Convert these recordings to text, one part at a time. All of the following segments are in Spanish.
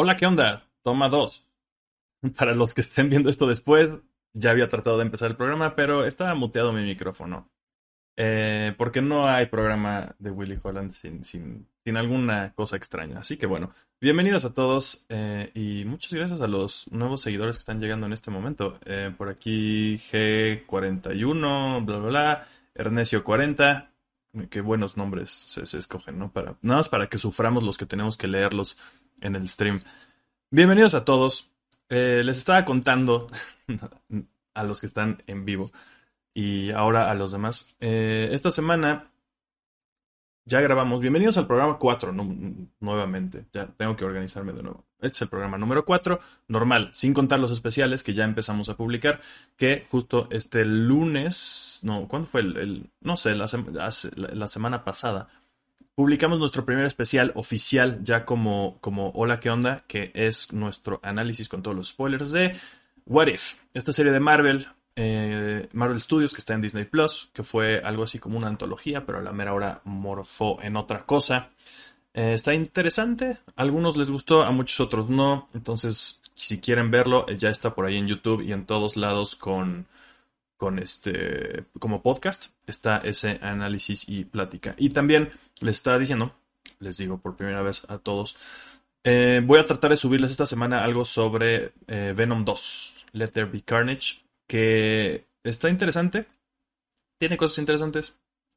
Hola, ¿qué onda? Toma dos. Para los que estén viendo esto después, ya había tratado de empezar el programa, pero estaba muteado mi micrófono. Eh, porque no hay programa de Willy Holland sin, alguna cosa extraña. Así que bueno, bienvenidos a todos eh, y muchas gracias a los nuevos seguidores que están llegando en este momento. Eh, por aquí G41, bla, bla, bla, Ernesio40. Qué buenos nombres se, se, escogen, ¿no? Para, nada más para que suframos los que tenemos que leerlos en el stream. Bienvenidos a todos. les estaba contando a los que están en vivo y ahora a los demás. Eh, esta semana ya grabamos. Bienvenidos al programa 4 nuevamente. Ya tengo que organizarme de nuevo. Este es el programa número 4, normal, sin contar los especiales que ya empezamos a publicar, que justo este lunes, no, ¿cuándo fue el? no sé, la, semana pasada, publicamos nuestro primer especial oficial ya como, como Hola, ¿qué onda? Que es nuestro análisis con todos los spoilers de What If, esta serie de Marvel eh, Marvel Studios, que está en Disney Plus, que fue algo así como una antología, pero a la mera hora morfó en otra cosa. Eh, está interesante, a algunos les gustó, a muchos otros no. Entonces, si quieren verlo, eh, ya está por ahí en YouTube y en todos lados con, con este como podcast. Está ese análisis y plática. Y también les estaba diciendo, les digo por primera vez a todos, voy a tratar de subirles esta semana algo sobre Venom 2, Let There Be Carnage que está interesante. Tiene cosas interesantes.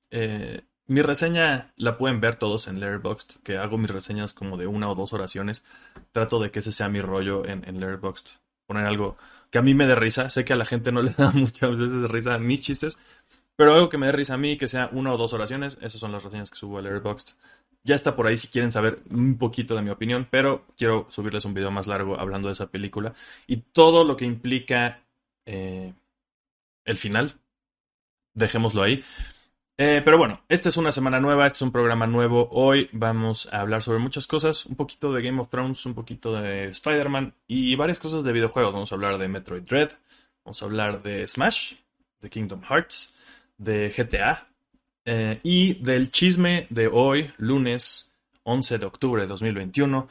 Eh, mi reseña la pueden ver todos en Letterboxd, que hago mis reseñas como de una o dos oraciones. Trato de que ese sea mi rollo en, en Letterboxd. Poner algo que a mí me dé risa. Sé que a la gente no le da muchas veces risa mis chistes, pero algo que me dé risa a mí, que sea una o dos oraciones. Esas son las reseñas que subo a Letterboxd. Ya está por ahí si quieren saber un poquito de mi opinión, pero quiero subirles un video más largo hablando de esa película y todo lo que implica eh, el final. Dejémoslo ahí. Eh, pero bueno, esta es una semana nueva, este es un programa nuevo. Hoy vamos a hablar sobre muchas cosas, un poquito de Game of Thrones, un poquito de Spider-Man y varias cosas de videojuegos. Vamos a hablar de Metroid Dread, vamos a hablar de Smash, de Kingdom Hearts, de GTA eh, y del chisme de hoy, lunes 11 de octubre de 2021,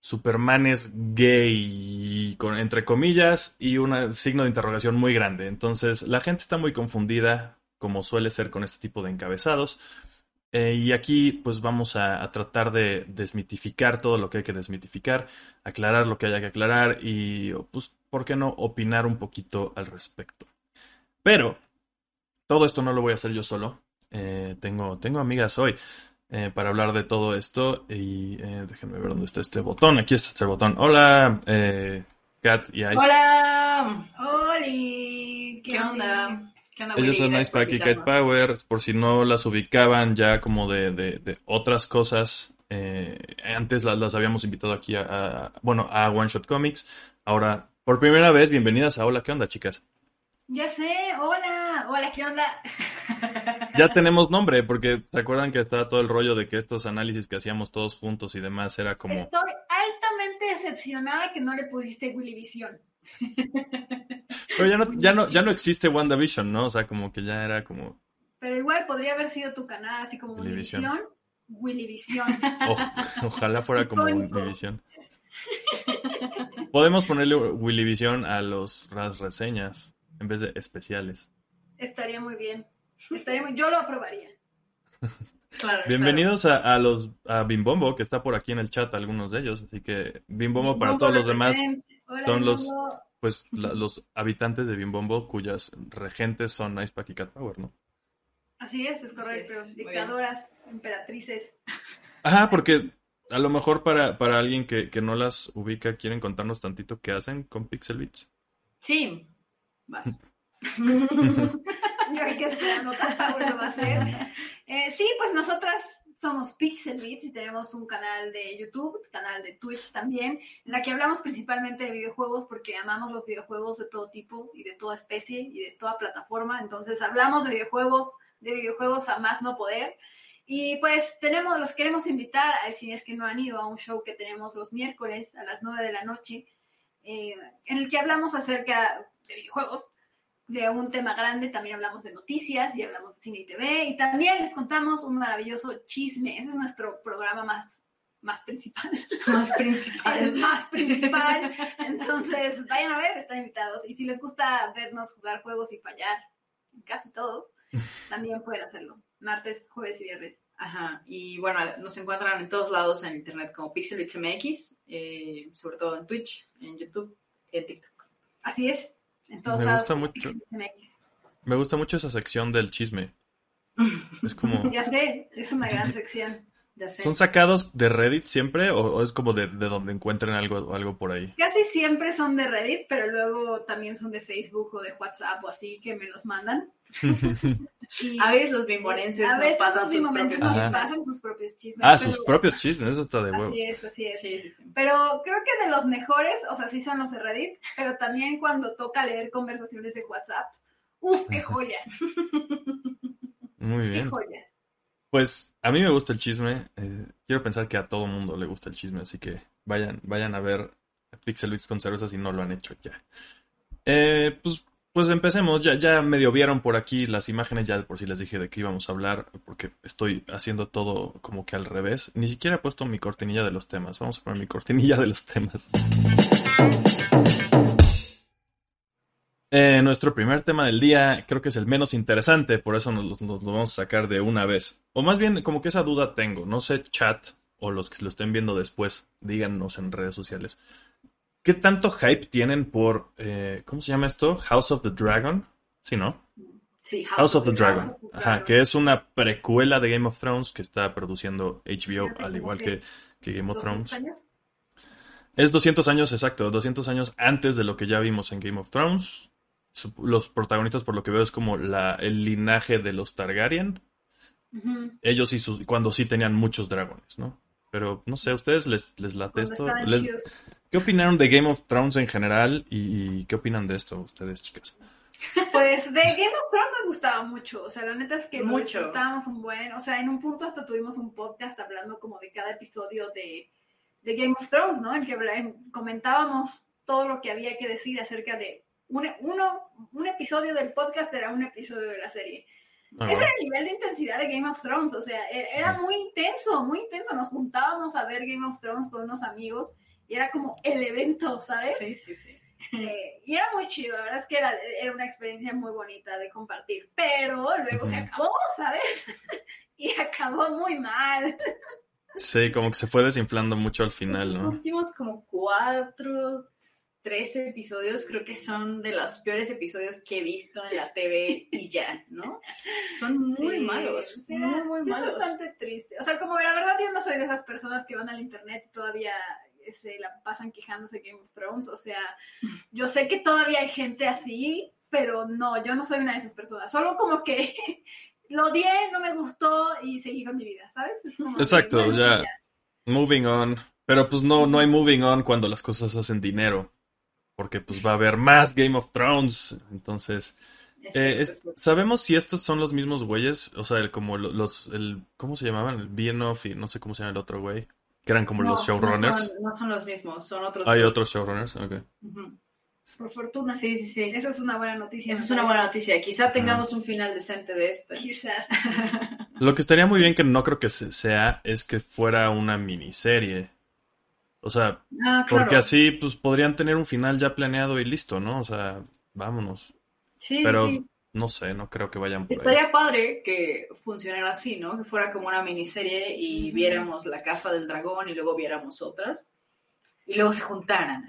Superman es gay, con, entre comillas, y un signo de interrogación muy grande. Entonces, la gente está muy confundida, como suele ser con este tipo de encabezados. Eh, y aquí, pues vamos a, tratar de desmitificar todo lo que hay que desmitificar, aclarar lo que haya que aclarar y, pues, ¿por qué no opinar un poquito al respecto? Pero, todo esto no lo voy a hacer yo solo. Eh, tengo, tengo amigas hoy. Eh, para hablar de todo esto. Y eh, déjenme ver dónde está este botón. Aquí está este botón. Hola, eh, Kat y Ice. Hola, Oli, ¿qué onda? ¿Qué onda Ellos son Ice Pack y Kite Power, por si no las ubicaban ya como de, de, otras cosas. Eh, antes las, las, habíamos invitado aquí a, a, bueno, a One Shot Comics. Ahora, por primera vez, bienvenidas a Hola, ¿qué onda, chicas? Ya sé, hola, hola, ¿qué onda? ya tenemos nombre, porque se acuerdan que estaba todo el rollo de que estos análisis que hacíamos todos juntos y demás era como. Estoy altamente decepcionada que no le pusiste Willy Vision. Pero ya no, ya no, ya no existe WandaVision, ¿no? O sea, como que ya era como. Pero igual podría haber sido tu canal, así como Willyvision. Willyvision. ojalá fuera como Willyvision. Podemos ponerle Willyvision a los, las reseñas en vez de especiales. Estaría muy bien. Yo lo aprobaría. Claro, Bienvenidos A, los a Bimbombo, que está por aquí en el chat, algunos de ellos. Así que Bimbombo, para todos los demás son los pues los habitantes de Bimbombo cuyas regentes son Ice Pack y Cat Power, ¿no? Así es, es correcto. Dictadoras, emperatrices. Ajá, porque a lo mejor para, para alguien que, que, no las ubica, ¿quieren contarnos tantito qué hacen con Pixel Beats? Sí, vas. Yo hay que esperar, no lo va a hacer. Eh, sí, pues nosotras somos Pixel Beats y tenemos un canal de YouTube, canal de Twitch también, en la que hablamos principalmente de videojuegos porque amamos los videojuegos de todo tipo y de toda especie y de toda plataforma. Entonces hablamos de videojuegos, de videojuegos a más no poder. Y pues tenemos, los queremos invitar, a, si es que no han ido a un show que tenemos los miércoles a las 9 de la noche, eh, en el que hablamos acerca de videojuegos, de un tema grande, también hablamos de noticias y hablamos de cine y TV y también les contamos un maravilloso chisme. Ese es nuestro programa más, más principal. Más principal. el más principal. Entonces, vayan a ver, están invitados. Y si les gusta vernos jugar juegos y fallar, casi todos, también pueden hacerlo. Martes, jueves y viernes. Ajá, y bueno, nos encuentran en todos lados en internet como PixelBitsMX, eh, sobre todo en Twitch, en YouTube, en TikTok. Así es, en todos Me lados. gusta mucho. Me gusta mucho esa sección del chisme. Es como... Ya sé, es una gran sección. Ya sé. ¿Son sacados de Reddit siempre o, o es como de, de donde encuentren algo, algo por ahí? Casi siempre son de Reddit, pero luego también son de Facebook o de WhatsApp o así que me los mandan. A veces los bimborenses a nos veces pasan los sus propios chismes. pasan sus propios chismes. ah, pero- sus propios chismes, eso está de huevos. Así es, así es. Sí, sí, sí. Pero creo que de los mejores, o sea, sí son los de Reddit, pero también cuando toca leer conversaciones de WhatsApp, ¡uf, qué joya! Muy ¡Qué bien. joya! Pues a mí me gusta el chisme. eh, quiero pensar que a todo mundo le gusta el chisme, así que vayan, vayan a ver Pixel Bits con cerveza si no lo han hecho ya. Eh, pues, pues empecemos. Ya, ya medio vieron por aquí las imágenes, ya por si les dije de qué íbamos a hablar, porque estoy haciendo todo como que al revés. Ni siquiera he puesto mi cortinilla de los temas. Vamos a poner mi cortinilla de los temas. Eh, nuestro primer tema del día creo que es el menos interesante, por eso nos, nos lo vamos a sacar de una vez. O más bien, como que esa duda tengo. No sé, chat o los que lo estén viendo después, díganos en redes sociales. ¿Qué tanto hype tienen por, eh, ¿cómo se llama esto? House of the Dragon. Sí, ¿no? Sí, House of the Dragon. Ajá, que es una precuela de Game of Thrones que está produciendo HBO, al igual que, que Game of 200 Thrones. años. Es 200 años, exacto, 200 años antes de lo que ya vimos en Game of Thrones. Los protagonistas, por lo que veo, es como la, el linaje de los Targaryen. Ujú. Ellos y sus, cuando sí tenían muchos dragones, ¿no? Pero no sé, ¿a ustedes les, les late Cuando esto? Les-. ¿Qué opinaron de Game of Thrones en general y, y qué opinan de esto ustedes, chicas? Pues de Game of Thrones nos gustaba mucho, o sea, la neta es que Mucho. disfrutábamos un buen, o sea, en un punto hasta tuvimos un podcast hablando como de cada episodio de, de Game of Thrones, ¿no? En que en- comentábamos todo lo que había que decir acerca de un, uno, un episodio del podcast era un episodio de la serie. Ah, Ese era el nivel de intensidad de Game of Thrones, o sea, e- era muy intenso, muy intenso. Nos juntábamos a ver Game of Thrones con unos amigos y era como el evento, ¿sabes? Sí, sí, sí. Eh, y era muy chido, la verdad es que era, era una experiencia muy bonita de compartir, pero luego se acabó, ¿sabes? y acabó muy mal. Sí, como que se fue desinflando mucho al final, Los ¿no? últimos como cuatro, tres episodios creo que son de los peores episodios que he visto en la TV y ya, ¿no? Son muy Sí, malos, sí, muy, muy sí, es malos. bastante triste. O sea, como la verdad yo no soy de esas personas que van al internet y todavía se la pasan quejándose de Game of Thrones. O sea, yo sé que todavía hay gente así, pero no, yo no soy una de esas personas. Solo como que lo odié, no me gustó y seguí con mi vida, ¿sabes? Es como que, Exacto, bueno, ya. Moving on. Pero pues no, no hay moving on cuando las cosas hacen dinero. Porque pues va a haber más Game of Thrones. Entonces, Es eh, es-. ¿sabemos si estos son los mismos güeyes? O sea, el, como lo- los, el, ¿cómo se llamaban? El Bienoff y no sé cómo se llama el otro güey. Que eran como No, los showrunners. No son, no son los mismos, son otros. Hay otros showrunners, ok. Por fortuna. Sí, sí, sí. Esa es una buena noticia. Esa es una buena noticia. Quizá tengamos un final decente de este. Quizá. Lo que estaría muy bien que no creo que se- sea es que fuera una miniserie. O sea, Ah, claro. porque así pues podrían tener un final ya planeado y listo, ¿no? O sea, vámonos. Sí, Pero sí. No sé, no creo que vayan por ahí. Estaría padre que funcionara así, ¿no? Que fuera como una miniserie y viéramos La Casa del Dragón y luego viéramos otras. Y luego se juntaran.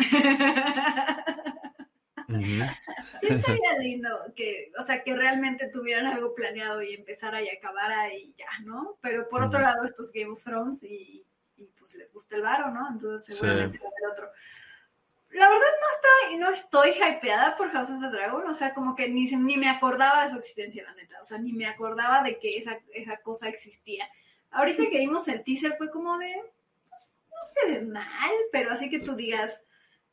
Sí estaría lindo que, o sea, que realmente tuvieran algo planeado y empezara y acabara y ya, ¿no? Pero por otro lado, estos Game of Thrones y, y, pues les gusta el varo, ¿no? Entonces Sí. seguramente va a haber otro. La verdad no estoy, no estoy hypeada por House of the Dragon, o sea, como que ni, ni me acordaba de su existencia, la neta, o sea, ni me acordaba de que esa, esa cosa existía. Ahorita que vimos el teaser fue como de, pues, no se ve mal, pero así que tú digas,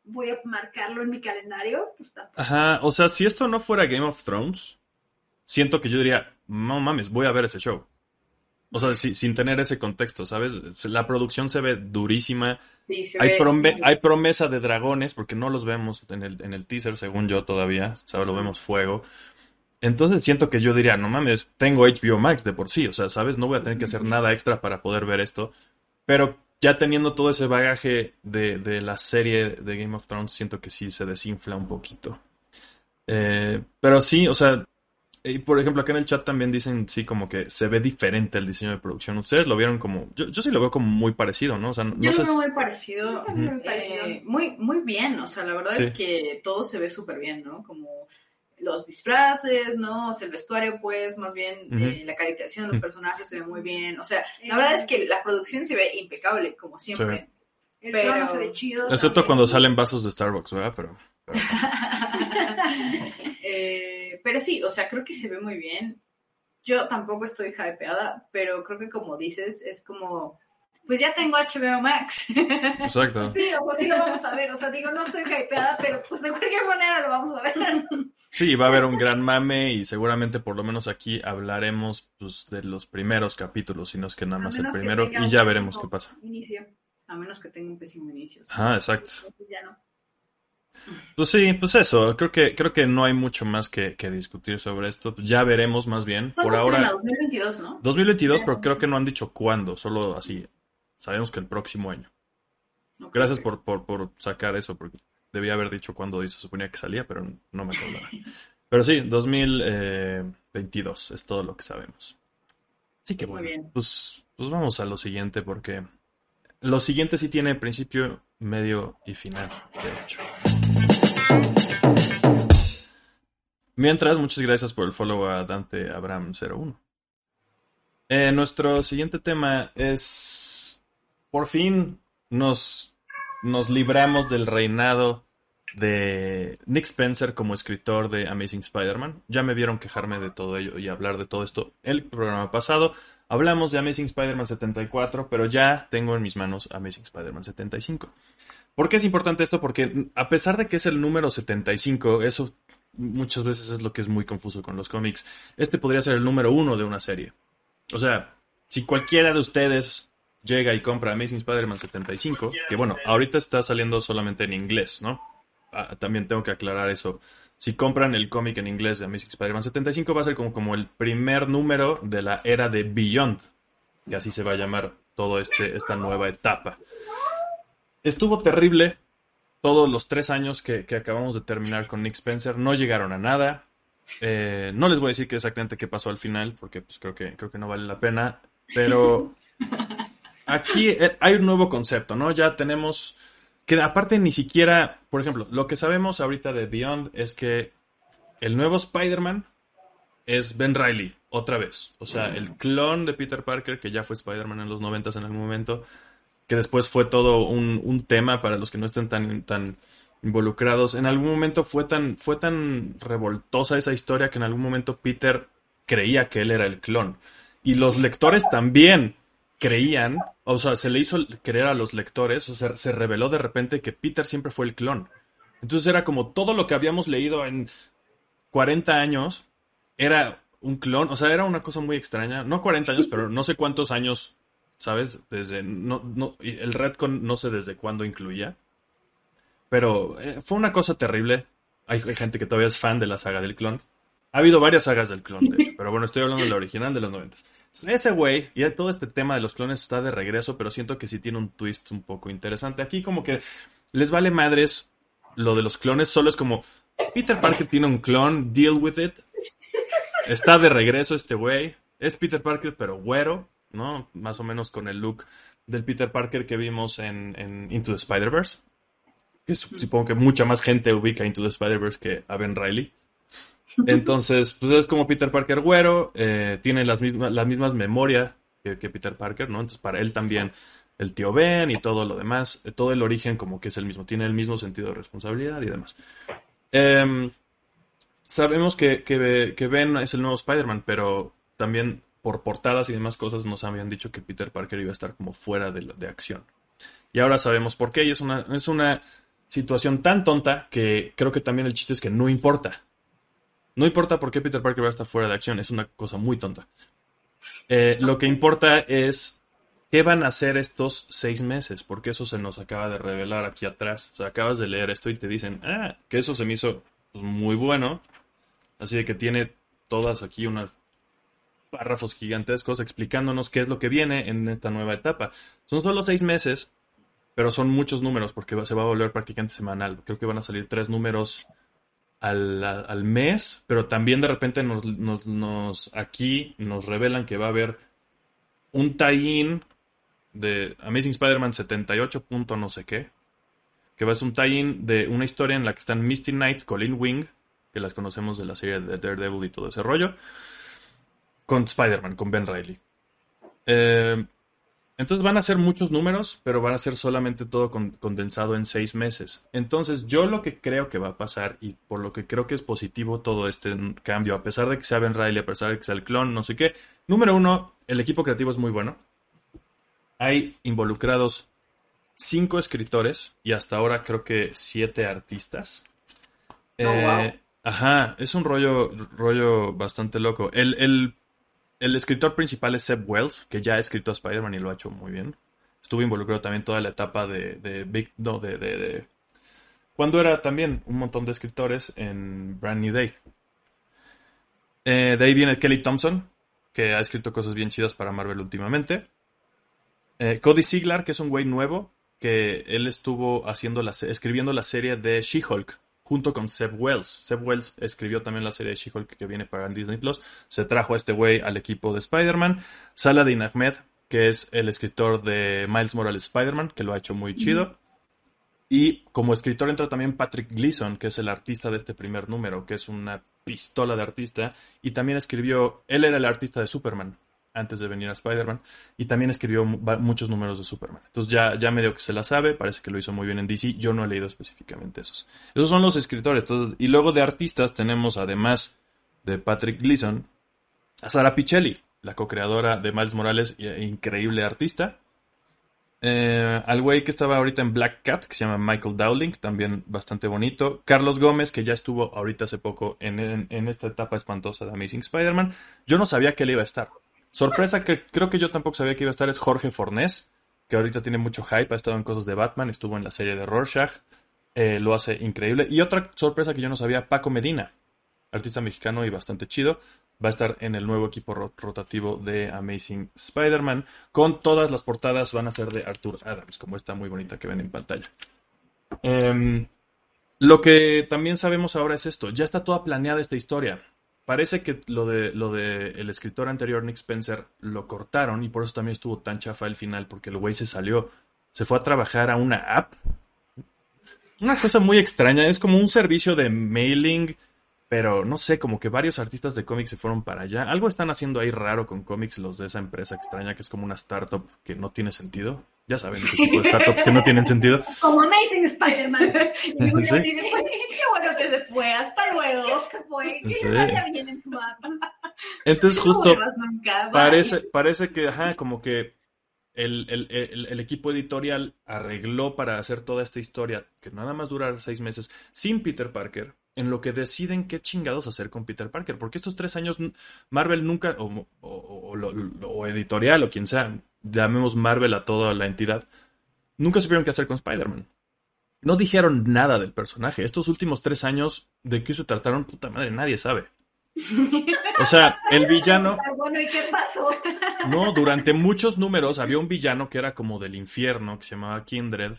voy a marcarlo en mi calendario, pues tampoco. Ajá, o sea, si esto no fuera Game of Thrones, siento que yo diría, no mames, voy a ver ese show. O sea, si- sin tener ese contexto, ¿sabes? La producción se ve durísima. Sí, se Hay, ve- prome- hay promesa de dragones, porque no los vemos en el, en el teaser, según yo todavía. ¿sabes? Lo vemos fuego. Entonces siento que yo diría, no mames, tengo HBO Max de por sí. O sea, ¿sabes? No voy a tener que hacer nada extra para poder ver esto. Pero ya teniendo todo ese bagaje de, de la serie de Game of Thrones, siento que sí se desinfla un poquito. Eh, pero sí, o sea, y por ejemplo, acá en el chat también dicen, sí, como que se ve diferente el diseño de producción. Ustedes lo vieron como, yo, yo sí lo veo como muy parecido, ¿no? O sea, no Yo sé. lo veo muy parecido. Muy eh, parecido. muy, muy bien, o sea, la verdad Sí. es que todo se ve súper bien, ¿no? Como los disfraces, ¿no? O sea, el vestuario, pues, más bien Ujú. eh, la caracterización de los personajes se ve muy bien. O sea, la Eh, verdad es que la producción se ve impecable, como siempre. El Pero- trono se ve chido. Excepto también. cuando salen vasos de Starbucks, ¿verdad? Pero- Eh, pero sí, o sea, creo que se ve muy bien. Yo tampoco estoy hypeada, pero creo que como dices, es como, pues ya tengo HBO Max. exacto. Sí, o pues sí lo vamos a ver. O sea, digo, no estoy hypeada, pero pues de cualquier manera lo vamos a ver. Sí, va a haber un gran mame y seguramente por lo menos aquí hablaremos pues, de los primeros capítulos, si no es que nada más el primero y ya veremos qué pasa. Inicio. A menos que tenga un pésimo inicio. Ajá, exacto. Ya no. Pues sí, pues eso, creo que, creo que no hay mucho más que, que discutir sobre esto. Ya veremos más bien. Por ¿Cuándo ahora, estrena? 2022, ¿no? 2022, pero creo que no han dicho cuándo, solo así. Sabemos que el próximo año. Gracias por, por, por sacar eso, porque debía haber dicho cuándo se suponía que salía, pero no me acordaba. Pero sí, 2022 es todo lo que sabemos. Así que Muy bueno, bien. pues, pues vamos a lo siguiente, porque lo siguiente sí tiene principio, medio y final, de hecho. Mientras, muchas gracias por el follow a Dante Abraham 01. Eh, nuestro siguiente tema es. Por fin nos, nos libramos del reinado de Nick Spencer como escritor de Amazing Spider-Man. Ya me vieron quejarme de todo ello y hablar de todo esto el programa pasado. Hablamos de Amazing Spider-Man 74, pero ya tengo en mis manos Amazing Spider-Man 75. ¿Por qué es importante esto? Porque a pesar de que es el número 75, eso muchas veces es lo que es muy confuso con los cómics. Este podría ser el número uno de una serie. O sea, si cualquiera de ustedes llega y compra Amazing Spider-Man 75, que bueno, ahorita está saliendo solamente en inglés, ¿no? Ah, también tengo que aclarar eso. Si compran el cómic en inglés de Amazing Spider-Man 75, va a ser como, como el primer número de la era de Beyond, que así se va a llamar todo este, esta nueva etapa. Estuvo terrible todos los tres años que, que acabamos de terminar con Nick Spencer. No llegaron a nada. Eh, no les voy a decir exactamente qué pasó al final, porque pues, creo, que, creo que no vale la pena. Pero aquí eh, hay un nuevo concepto, ¿no? Ya tenemos que aparte ni siquiera, por ejemplo, lo que sabemos ahorita de Beyond es que el nuevo Spider-Man es Ben Riley, otra vez. O sea, el clon de Peter Parker, que ya fue Spider-Man en los 90 en algún momento, que después fue todo un, un tema para los que no estén tan, tan involucrados. En algún momento fue tan, fue tan revoltosa esa historia que en algún momento Peter creía que él era el clon. Y los lectores también creían, o sea, se le hizo creer a los lectores, o sea, se reveló de repente que Peter siempre fue el clon. Entonces era como todo lo que habíamos leído en 40 años era un clon, o sea, era una cosa muy extraña. No 40 años, pero no sé cuántos años, ¿sabes? Desde, no, no, el retcon no sé desde cuándo incluía. Pero eh, fue una cosa terrible. Hay, hay gente que todavía es fan de la saga del clon. Ha habido varias sagas del clon, de hecho, pero bueno, estoy hablando de la original de los 90. Ese güey, y todo este tema de los clones está de regreso, pero siento que sí tiene un twist un poco interesante. Aquí como que les vale madres lo de los clones, solo es como, Peter Parker tiene un clon, deal with it. Está de regreso este güey. Es Peter Parker, pero güero, ¿no? Más o menos con el look del Peter Parker que vimos en, Into the Spider-Verse. Que supongo que mucha más gente ubica Into the Spider-Verse que a Ben Riley. Entonces, pues es como Peter Parker güero, eh, tiene las mismas, las mismas memorias que, Peter Parker, ¿no? Entonces, para él también el tío Ben y todo lo demás, eh, todo el origen como que es el mismo, tiene el mismo sentido de responsabilidad y demás. Eh, sabemos que, que, que, Ben es el nuevo Spider-Man, pero también por portadas y demás cosas nos habían dicho que Peter Parker iba a estar como fuera de, de acción. Y ahora sabemos por qué, y es una, es una situación tan tonta que creo que también el chiste es que no importa. No importa por qué Peter Parker va a estar fuera de acción, es una cosa muy tonta. Eh, lo que importa es qué van a hacer estos seis meses, porque eso se nos acaba de revelar aquí atrás. O sea, acabas de leer esto y te dicen, ah, que eso se me hizo pues, muy bueno. Así de que tiene todas aquí unas párrafos gigantescos explicándonos qué es lo que viene en esta nueva etapa. Son solo seis meses, pero son muchos números porque se va a volver prácticamente semanal. Creo que van a salir tres números al, al mes, pero también de repente nos, nos- nos- aquí nos revelan que va a haber un tie-in de Amazing Spider-Man 78 punto no sé qué, que va a ser un tie-in de una historia en la que están Misty Knight, Colin Wing, que las conocemos de la serie de Daredevil y todo ese rollo, con Spider-Man, con Ben Reilly. Eh, entonces van a ser muchos números, pero van a ser solamente todo con- condensado en seis meses. Entonces yo lo que creo que va a pasar y por lo que creo que es positivo todo este cambio, a pesar de que sea Ben Reilly, a pesar de que sea el clon, no sé qué. Número uno, el equipo creativo es muy bueno. Hay involucrados cinco escritores y hasta ahora creo que siete artistas. Oh, wow. Ajá, es un rollo, rollo bastante loco. El, el, el escritor principal es Seb Wells, que ya ha escrito a Spider-Man y lo ha hecho muy bien. Estuvo involucrado también toda la etapa de, de Big, no, de, de, cuando era también un montón de escritores en Brand New Day. Eh, de ahí viene Kelly Thompson, que ha escrito cosas bien chidas para Marvel últimamente. Eh, Cody Ziegler, que es un güey nuevo, que él estuvo haciendo la, escribiendo la serie de She-Hulk junto con Seb Wells. Seb Wells escribió también la serie de She-Hulk que viene para Disney Plus. Se trajo a este güey al equipo de Spider-Man. Saladin Ahmed, que es el escritor de Miles Morales Spider-Man, que lo ha hecho muy chido. Y como escritor entra también Patrick Gleason, que es el artista de este primer número, que es una pistola de artista. Y también escribió, él era el artista de Superman antes de venir a Spider-Man. Y también escribió muchos números de Superman. Entonces ya, ya medio que se la sabe, parece que lo hizo muy bien en DC. Yo no he leído específicamente esos. Esos son los escritores. Y luego de artistas tenemos, además de Patrick Gleason, a Sara Pichelli, la co-creadora de Miles Morales, e increíble artista. Eh, al güey que estaba ahorita en Black Cat, que se llama Michael Dowling, también bastante bonito. Carlos Gómez, que ya estuvo ahorita hace poco en, en- en esta etapa espantosa de Amazing Spider-Man. Yo no sabía que él iba a estar. Sorpresa que creo que yo tampoco sabía que iba a estar es Jorge Fornés, que ahorita tiene mucho hype, ha estado en cosas de Batman, estuvo en la serie de Rorschach, eh, lo hace increíble. Y otra sorpresa que yo no sabía, Paco Medina, artista mexicano y bastante chido, va a estar en el nuevo equipo ro- rotativo de Amazing Spider-Man. Con todas las portadas van a ser de Arthur Adams, como esta muy bonita que ven en pantalla. Em, lo que también sabemos ahora es esto, ya está toda planeada esta historia. Parece que lo de lo de el escritor anterior, Nick Spencer, lo cortaron y por eso también estuvo tan chafa el final, porque el güey se salió, se fue a trabajar a una app. Una cosa muy extraña, es como un servicio de mailing, pero no sé, como que varios artistas de cómics se fueron para allá. Algo están haciendo ahí raro con cómics los de esa empresa extraña que es como una startup que no tiene sentido. Ya saben, ese tipo de startups que no tienen sentido. Como Amazing Spider-Man. Y uno Sí. dice, pues, Qué bueno que se fue. Hasta luego. ¿qué fue? Que Sí. bien en su app. Entonces justo nunca, parece, parece que, ajá, como que el, el- el- el equipo editorial arregló para hacer toda esta historia, que nada más dura seis meses, sin Peter Parker, en lo que deciden qué chingados hacer con Peter Parker. Porque estos tres años Marvel nunca, o, o- o lo- lo- o editorial, o quien sea, llamemos Marvel a toda la entidad, nunca supieron qué hacer con Spider-Man. No dijeron nada del personaje. Estos últimos tres años, ¿de qué se trataron? Puta madre, nadie sabe. O sea, el villano... Bueno, ¿y qué pasó? No, durante muchos números había un villano que era como del infierno, que se llamaba Kindred,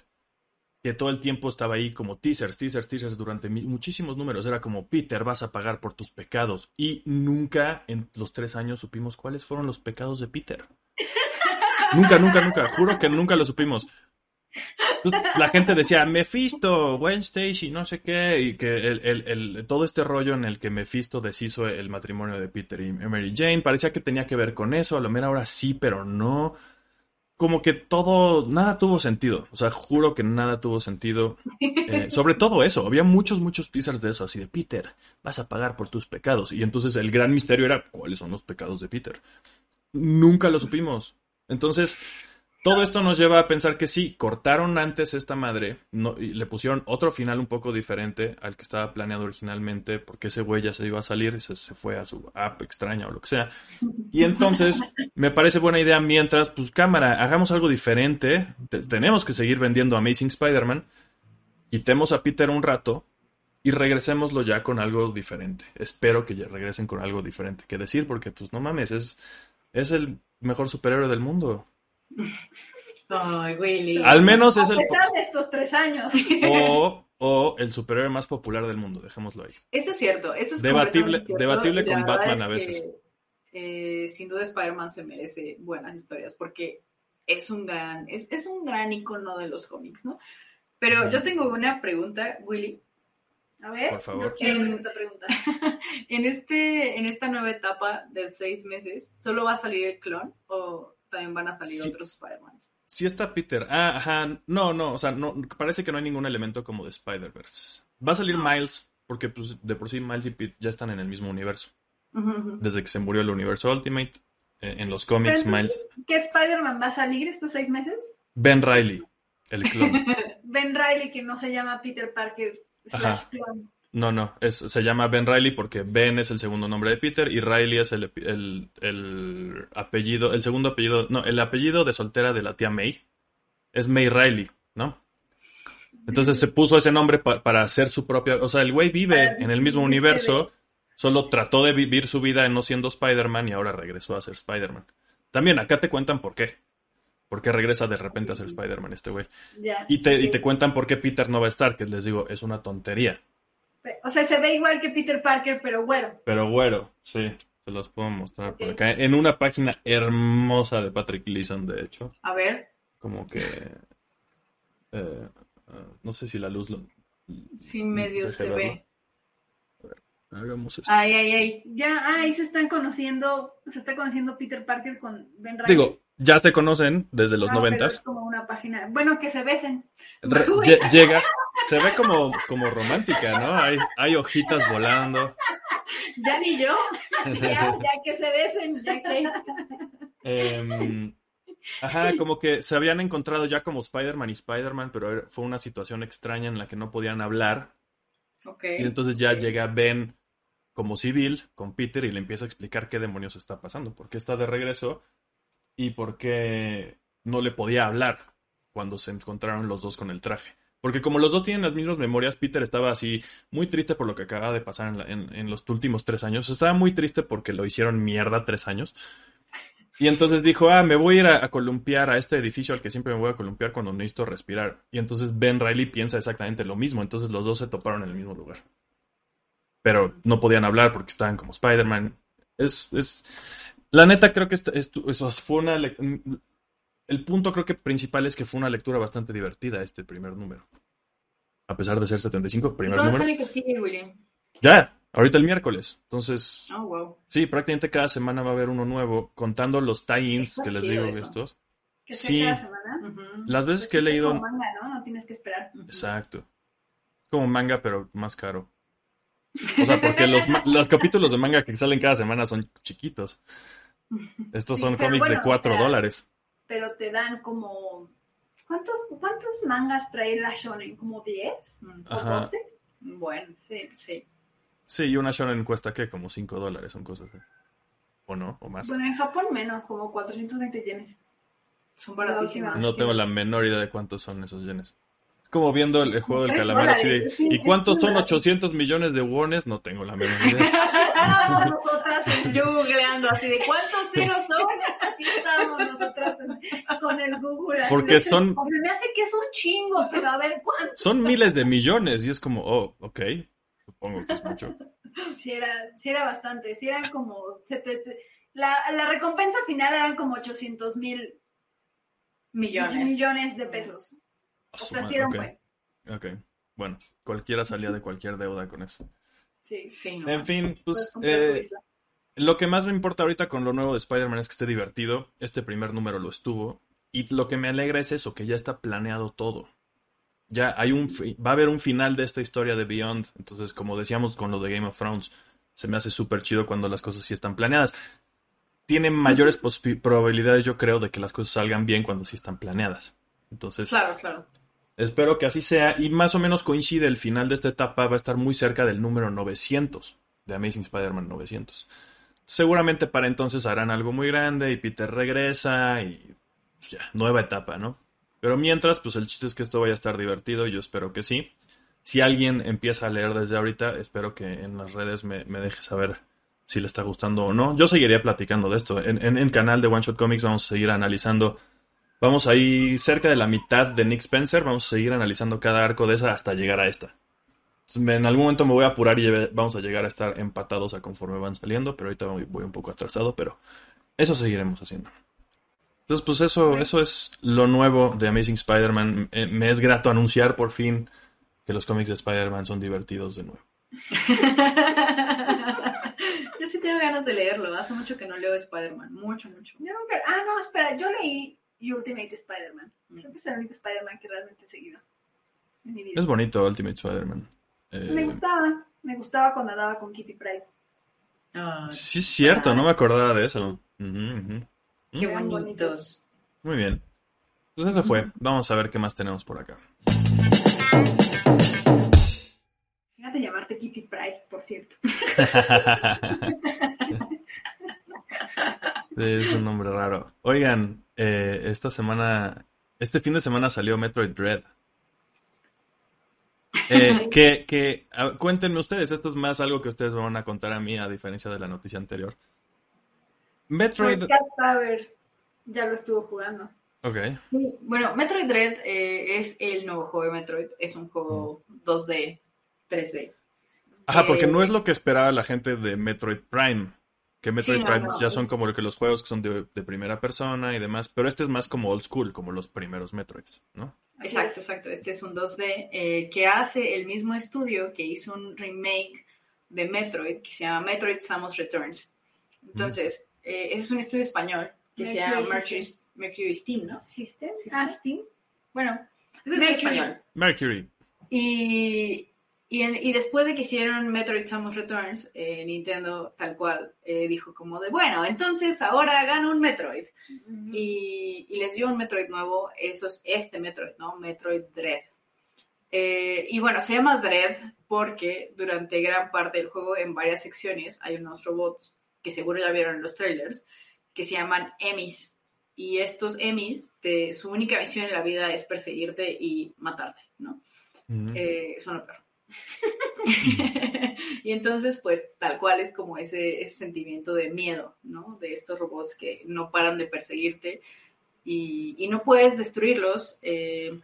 que todo el tiempo estaba ahí como teasers, teasers, teasers durante muchísimos números. Era como, Peter, vas a pagar por tus pecados. Y nunca en los tres años supimos cuáles fueron los pecados de Peter. Nunca, nunca, nunca. Juro que nunca lo supimos. Entonces, la gente decía, Mephisto, Gwen Stacy, no sé qué, y que el, el- el- todo este rollo en el que Mephisto deshizo el matrimonio de Peter y Mary Jane, parecía que tenía que ver con eso, a lo mejor ahora sí, pero no. Como que todo, nada tuvo sentido, o sea, juro que nada tuvo sentido. Eh, sobre todo eso, había muchos, muchos teasers de eso, así de Peter, vas a pagar por tus pecados. Y entonces el gran misterio era, ¿cuáles son los pecados de Peter? Nunca lo supimos. Entonces, todo esto nos lleva a pensar que sí, cortaron antes esta madre no, y le pusieron otro final un poco diferente al que estaba planeado originalmente, porque ese güey ya se iba a salir y se, fue a su app extraña o lo que sea. Y entonces, me parece buena idea mientras, pues cámara, hagamos algo diferente. Te- tenemos que seguir vendiendo Amazing Spider-Man. Quitemos a Peter un rato y regresémoslo ya con algo diferente. Espero que ya regresen con algo diferente que decir, porque pues no mames, es, es el mejor superhéroe del mundo. Ay, Willy. Al menos es A el... pesar de estos tres años. O, o el superhéroe más popular del mundo, dejémoslo ahí. Eso es cierto, eso es Debatible- cierto. debatible con Batman a veces. que, eh, sin duda Spider-Man se merece buenas historias porque es un gran, es, es un gran icono de los cómics, ¿no? Pero yo tengo una pregunta, Willy. A ver, Por favor. yo quiero ver Em, esta pregunta. En este, en esta nueva etapa de seis meses, ¿solo va a salir el clon o también van a salir Sí. otros Spider-Man? Sí está Peter. Ah, ajá. No, no, o sea, no, parece que no hay ningún elemento como de Spider-Verse. Va a salir Miles, porque pues de por sí Miles y Pete ya están en el mismo universo. Desde que se murió el universo Ultimate, eh, en los cómics, Miles. ¿Qué Spider-Man va a salir estos seis meses? Ben Riley, el clon. Ben Riley, que no se llama Peter Parker slash Ajá. No, no, es, se llama Ben Riley porque Ben es el segundo nombre de Peter y Riley es el, epi- el, el apellido, el segundo apellido, no, el apellido de soltera de la tía May. Es May Riley, ¿no? Entonces se puso ese nombre pa- para hacer su propia, o sea, el güey vive en el mismo universo, solo trató de vivir su vida no siendo Spider-Man y ahora regresó a ser Spider-Man. También acá te cuentan por qué. ¿Por qué regresa de repente a ser Spider-Man este güey? Y te, y te cuentan por qué Peter no va a estar, que les digo, es una tontería. O sea, se ve igual que Peter Parker, pero bueno. Pero güero, sí, se los puedo mostrar por Ok. acá. En una página hermosa de Patrick Leeson, de hecho. A ver, Como que. eh, ah, no sé si la luz lo. si medio se verlo. ve. Hagamos esto. Ay, ay, ay. Ya, ahí se están conociendo, se está conociendo Peter Parker con Ben Riley. Digo, ya se conocen desde los pero noventas. Como una página. Bueno, que se besen. Re- lle- llega, se ve como, como romántica, ¿no? Hay, hay hojitas volando. Ya ni yo. Ya, ya que se besen, ya que. Em, ajá, como que se habían encontrado ya como Spider-Man y Spider-Man, pero fue una situación extraña en la que no podían hablar. Ok. Y entonces ya llega Ben como civil con Peter y le empieza a explicar qué demonios está pasando, por qué está de regreso y por qué no le podía hablar cuando se encontraron los dos con el traje. Porque como los dos tienen las mismas memorias, Peter estaba así muy triste por lo que acaba de pasar en, los últimos tres años. Estaba muy triste porque lo hicieron mierda tres años. Y entonces dijo, ah, me voy a ir a, columpiar a este edificio al que siempre me voy a columpiar cuando necesito respirar. Y entonces Ben Riley piensa exactamente lo mismo. Entonces los dos se toparon en el mismo lugar. Pero no podían hablar porque estaban como Spider-Man. Es, es... La neta creo que eso fue una... El punto creo que principal es que fue una lectura bastante divertida este primer número. A pesar de ser 75, primer ¿Cuándo número. sale que sigue, William? Ya, ahorita el miércoles. Entonces, Oh, wow. Sí, prácticamente cada semana va a haber uno nuevo, contando los tie-ins que les digo eso. estos. Que sea Sí. cada semana. Las veces que he leído... como manga, ¿no? No tienes que esperar. Exacto. Es como manga, pero más caro. O sea, porque los, ma- los capítulos de manga que salen cada semana son chiquitos. Estos Sí, son cómics de bueno, 4 o sea, dólares. Pero te dan como. ¿Cuántos, cuántos mangas trae la Shonen? ¿Como 10? Mm. ¿O Ajá. 12? Bueno, sí, sí. Sí, y una shonen cuesta, ¿qué? Como 5 dólares, son cosas así. ¿O no? ¿O más? Bueno, en Japón menos, como 420 yenes. Son baratísimas. No tengo la menor idea de cuántos son esos yenes. Como viendo el, el juego del calamar así de... ¿Y cuántos son una- 800 millones de wones? No tengo la menor idea. Estábamos nosotras Yo googleando así de cuántos ceros son. así estábamos nosotras con el Google. Porque son- O se me hace que es un chingo, pero a ver cuánto. Son miles de millones y es como, oh, ok. Supongo que es mucho. Sí era, sí era bastante, sí eran como... sete- La, la recompensa final eran como 800 mil Millones. millones de pesos. Madre, era un ok. buen. Ok, bueno, cualquiera salía de cualquier deuda con eso. Sí. Sí, no En fin, pues eh, lo que más me importa ahorita con lo nuevo de Spider-Man es que esté divertido. Este primer número lo estuvo. Y lo que me alegra es eso, que ya está planeado todo. Ya hay un va a haber un final de esta historia de Beyond. Entonces, como decíamos con lo de Game of Thrones, se me hace súper chido cuando las cosas sí están planeadas. Tiene mayores probabilidades, yo creo, de que las cosas salgan bien cuando sí están planeadas. Entonces, Claro, claro. Espero que así sea y más o menos coincide el final de esta etapa va a estar muy cerca del número 900 de Amazing Spider-Man 900. Seguramente para entonces harán algo muy grande y Peter regresa y pues, ya, nueva etapa, ¿no? Pero mientras, pues el chiste es que esto vaya a estar divertido, yo espero que sí. Si alguien empieza a leer desde ahorita, espero que en las redes me, deje saber si le está gustando o no. Yo seguiría platicando de esto. En, en el canal de One Shot Comics vamos a seguir analizando. Vamos a ir cerca de la mitad de Nick Spencer. Vamos a seguir analizando cada arco de esa hasta llegar a esta. En algún momento me voy a apurar y vamos a llegar a estar empatados a conforme van saliendo, pero ahorita voy un poco atrasado, pero eso seguiremos haciendo. Entonces, pues eso, eso es lo nuevo de Amazing Spider-Man. Eh, me es grato anunciar por fin que los cómics de Spider-Man son divertidos de nuevo. yo sí tengo ganas de leerlo. Hace mucho que no leo Spider-Man. Mucho, mucho. Yo nunca... Ah, no, espera. Yo leí Ultimate Spider-Man. Creo que es el único Spider-Man que realmente he seguido en mi vida. Es bonito Ultimate Spider-Man. Eh... Me gustaba. Me gustaba cuando andaba con Kitty Pryde. sí, es cierto. No me acordaba de eso. Qué bonitos. Muy bien. Pues eso fue. Vamos a ver qué más tenemos por acá. Fíjate llamarte Kitty Pride, por cierto. es un nombre raro. Oigan, eh, esta semana, este fin de semana salió Metroid Dread. Eh, que, que cuéntenme ustedes, esto es más algo que ustedes me van a contar a mí, a diferencia de la noticia anterior. Metroid. Power ya lo estuvo jugando. Ok. bueno, Metroid Dread eh, es el nuevo juego de Metroid. Es un juego 2D, 3D. Ajá, porque no es lo que esperaba la gente de Metroid Prime. Que Metroid Prime ya son como que los juegos que son de, primera persona y demás. Pero este es más como old school, como los primeros Metroids, ¿no? Exacto, exacto. Este es un 2D eh, que hace el mismo estudio que hizo un remake de Metroid que se llama Metroid Samus Returns. Entonces, eh, ese es un estudio español que se llama Mercury, Mercury Steam, ¿no? System. Ah, Steam. Bueno, es español. Mercury. Y, y, después de que hicieron Metroid Samus Returns, eh, Nintendo tal cual eh, dijo como de, bueno, entonces ahora gano un Metroid. y, y, les dio un Metroid nuevo, eso es este Metroid, ¿no? Metroid Dread. y bueno, se llama Dread porque durante gran parte del juego, en varias secciones, hay unos robots que seguro ya vieron en los trailers, que se llaman Emis. Y estos Emis, su única misión en la vida es perseguirte y matarte, ¿no? Eh, son lo peor. y entonces, pues, tal cual es como ese, ese, sentimiento de miedo, ¿no? De estos robots que no paran de perseguirte y, y no puedes destruirlos. Eh,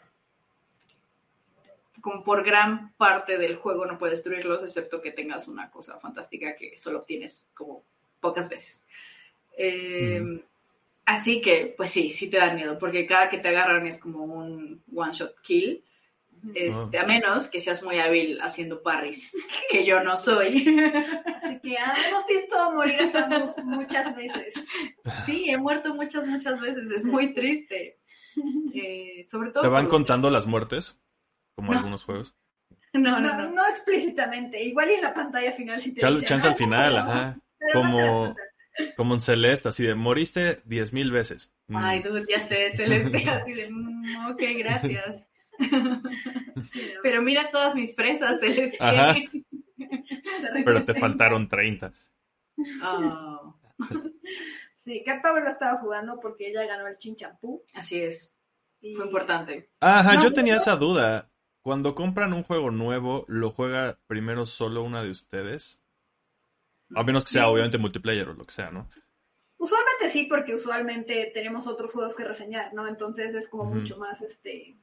como por gran parte del juego no puedes destruirlos, excepto que tengas una cosa fantástica que solo obtienes como pocas veces. Eh, así que, pues sí, sí te da miedo, porque cada que te agarran es como un one shot kill. Este, A menos que seas muy hábil haciendo parries, que yo no soy. Así que hemos visto morir a Samus muchas veces. Sí, he muerto muchas, muchas veces. Es muy triste. Eh, sobre todo. ¿Te van contando las muertes? Como algunos juegos. No no, no no, explícitamente. Igual y en la pantalla final si te Chance al final, ajá como, como en Celeste, así de moriste diez mil veces. Mm. Ay, tú ya sé, Celeste, así de, mm, ok, gracias. Pero mira todas mis presas, Celeste. Pero te faltaron 30. Sí, Cat Power lo estaba jugando porque ella ganó el chinchampú. Así es. Fue importante. Ajá, yo tenía esa duda. Cuando compran un juego nuevo, ¿lo juega primero solo una de ustedes? A menos que sea obviamente multiplayer o lo que sea, ¿no? Usualmente sí, porque usualmente tenemos otros juegos que reseñar, ¿no? Entonces es como mucho más este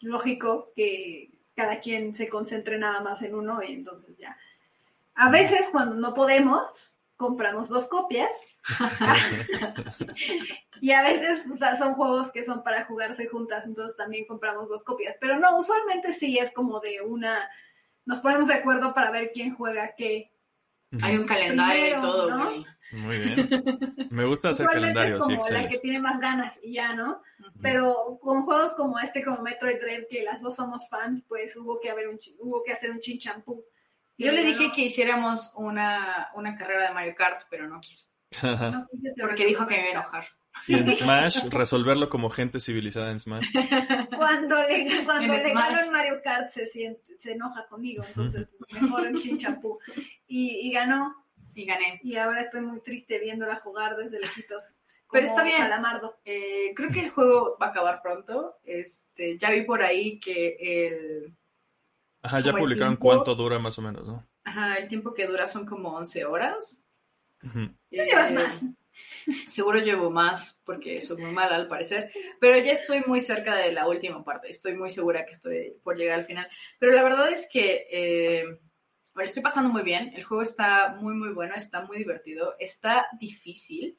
lógico que cada quien se concentre nada más en uno y entonces ya. A veces cuando no podemos, compramos dos copias. y a veces son juegos que son para jugarse juntas, entonces también compramos dos copias. Pero no, usualmente sí es como de una, nos ponemos de acuerdo para ver quién juega qué hay un calendario y todo, Muy bien. Me gusta hacer calendario, es como la que tiene más ganas y ya, ¿no? Pero con juegos como este, como Metroid Dread, que las dos somos fans, pues hubo que haber un hubo que hacer un chinchampú. Yo le dije que hiciéramos una, una carrera de Mario Kart, pero no quiso. porque dijo que me iba a enojar. Y en Smash, resolverlo como gente civilizada en Smash. Cuando le, cuando le gano en Mario Kart se siente, se enoja conmigo, entonces mejor el chinchampú. Y, y ganó. Y gané. Y ahora estoy muy triste viéndola jugar desde lejitos. Pero está bien. Eh, creo que el juego va a acabar pronto. Este, ya vi por ahí que el, Ajá, ya publicaron tiempo- cuánto dura más o menos, ¿no? Ajá, el tiempo que dura son como 11 horas. Ujú. Tú llevas Eh, más. Seguro llevo más porque soy muy mala al parecer, pero ya estoy muy cerca de la última parte, estoy muy segura que estoy por llegar al final. Pero la verdad es que eh, me estoy pasando muy bien, el juego está muy muy bueno, está muy divertido, está difícil.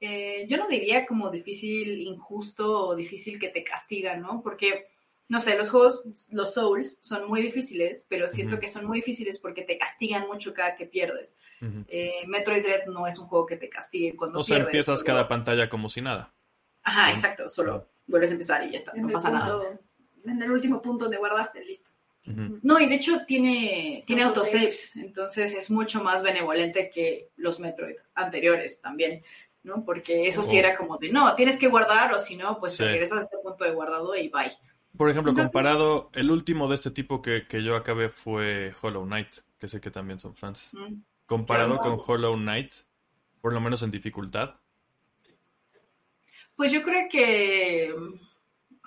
Eh, yo no diría como difícil, injusto o difícil que te castiga, ¿no? Porque, no sé, los juegos, los Souls son muy difíciles, pero siento que son muy difíciles porque te castigan mucho cada que pierdes. Eh, Metroid Dread no es un juego que te castigue cuando O sea, pierdes, empiezas solo- cada pantalla como si nada. Ajá, ¿no? exacto, solo vuelves a empezar y ya está, En no pasa nada. en el último punto donde guardaste, listo. No, y de hecho tiene, tiene Autosave. autosaves, entonces es mucho más benevolente que los Metroid anteriores también, ¿no? Porque eso sí Oh. era como de, no, tienes que guardar o si no, pues Sí. te regresas a este punto de guardado y bye. Por ejemplo, Entonces- comparado, el último de este tipo que, que yo acabé fue Hollow Knight, que sé que también son fans. Mm. Comparado con Hollow Knight, por lo menos en dificultad. Pues yo creo que mm,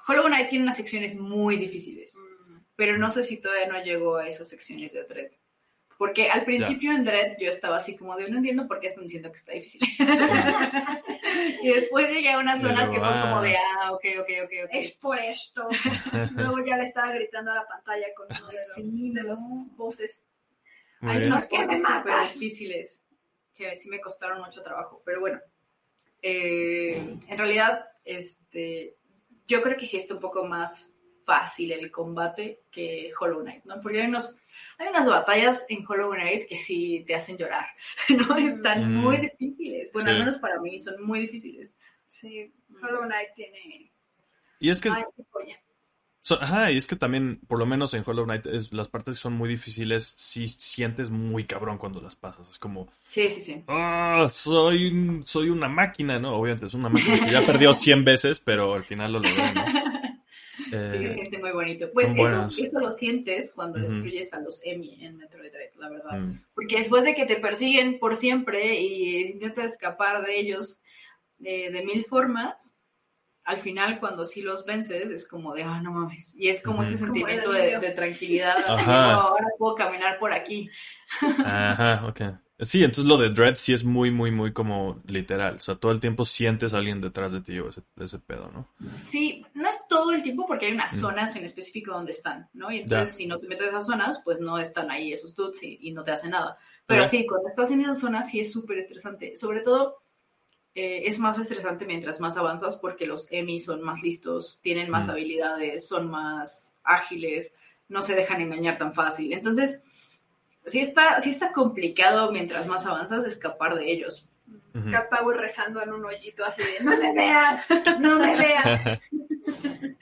Hollow Knight tiene unas secciones muy difíciles, pero no sé si todavía no llegó a esas secciones de Dread. Porque al principio en Dread yo estaba así como de no entiendo por qué están diciendo que está difícil. y después llegué a unas zonas que fue como ah. de ah, ok, ok, ok, ok. Es por esto. Luego ya le estaba gritando a la pantalla con uno de los, Sí, de los voces. Muy Hay ¿Por qué me cosas súper difíciles que sí me costaron mucho trabajo, pero bueno, eh, en realidad, este, yo creo que sí está un poco más fácil el combate que Hollow Knight, ¿no? Porque hay unos, hay unas batallas en Hollow Knight que sí te hacen llorar, ¿no? Están Mm. muy difíciles, bueno, Sí. al menos para mí son muy difíciles. Sí, Hollow Knight tiene... Y es que, Ay, so- ajá, y es que también, por lo menos en Hollow Knight, es- las partes que son muy difíciles, sí sientes muy cabrón cuando las pasas. Es como, Sí, sí, sí. ah, soy, soy una máquina, ¿no? Obviamente es una máquina que ya perdió 100 veces, pero al final lo logré, ¿no? Sí, Eh, se siente muy bonito. Pues eso, eso lo sientes cuando Ujú. destruyes a los Emi en Metroid Dread, la verdad. mm, Porque después de que te persiguen por siempre y intentas escapar de ellos eh, de mil formas, al final cuando sí los vences es como de, ah, no mames. Y es como Ujú. ese Como sentimiento el de, de tranquilidad, así de, "No, ahora puedo caminar por aquí. Ajá, ok. Sí, entonces lo de Dread sí es muy, muy, muy como literal. O sea, todo el tiempo sientes a alguien detrás de ti o ese, ese pedo, ¿no? Sí, no es todo el tiempo porque hay unas Mm. zonas en específico donde están, ¿no? Y entonces Ya. si no te metes a esas zonas, pues no están ahí esos dudes y, y no te hacen nada. Pero sí, cuando estás en esas zonas sí es súper estresante. Sobre todo eh, es más estresante mientras más avanzas porque los Emi son más listos, tienen más Mm. habilidades, son más ágiles, no se dejan engañar tan fácil. Entonces, sí está, sí está complicado mientras más avanzas escapar de ellos. Power rezando en un hoyito así de no me veas, no me veas.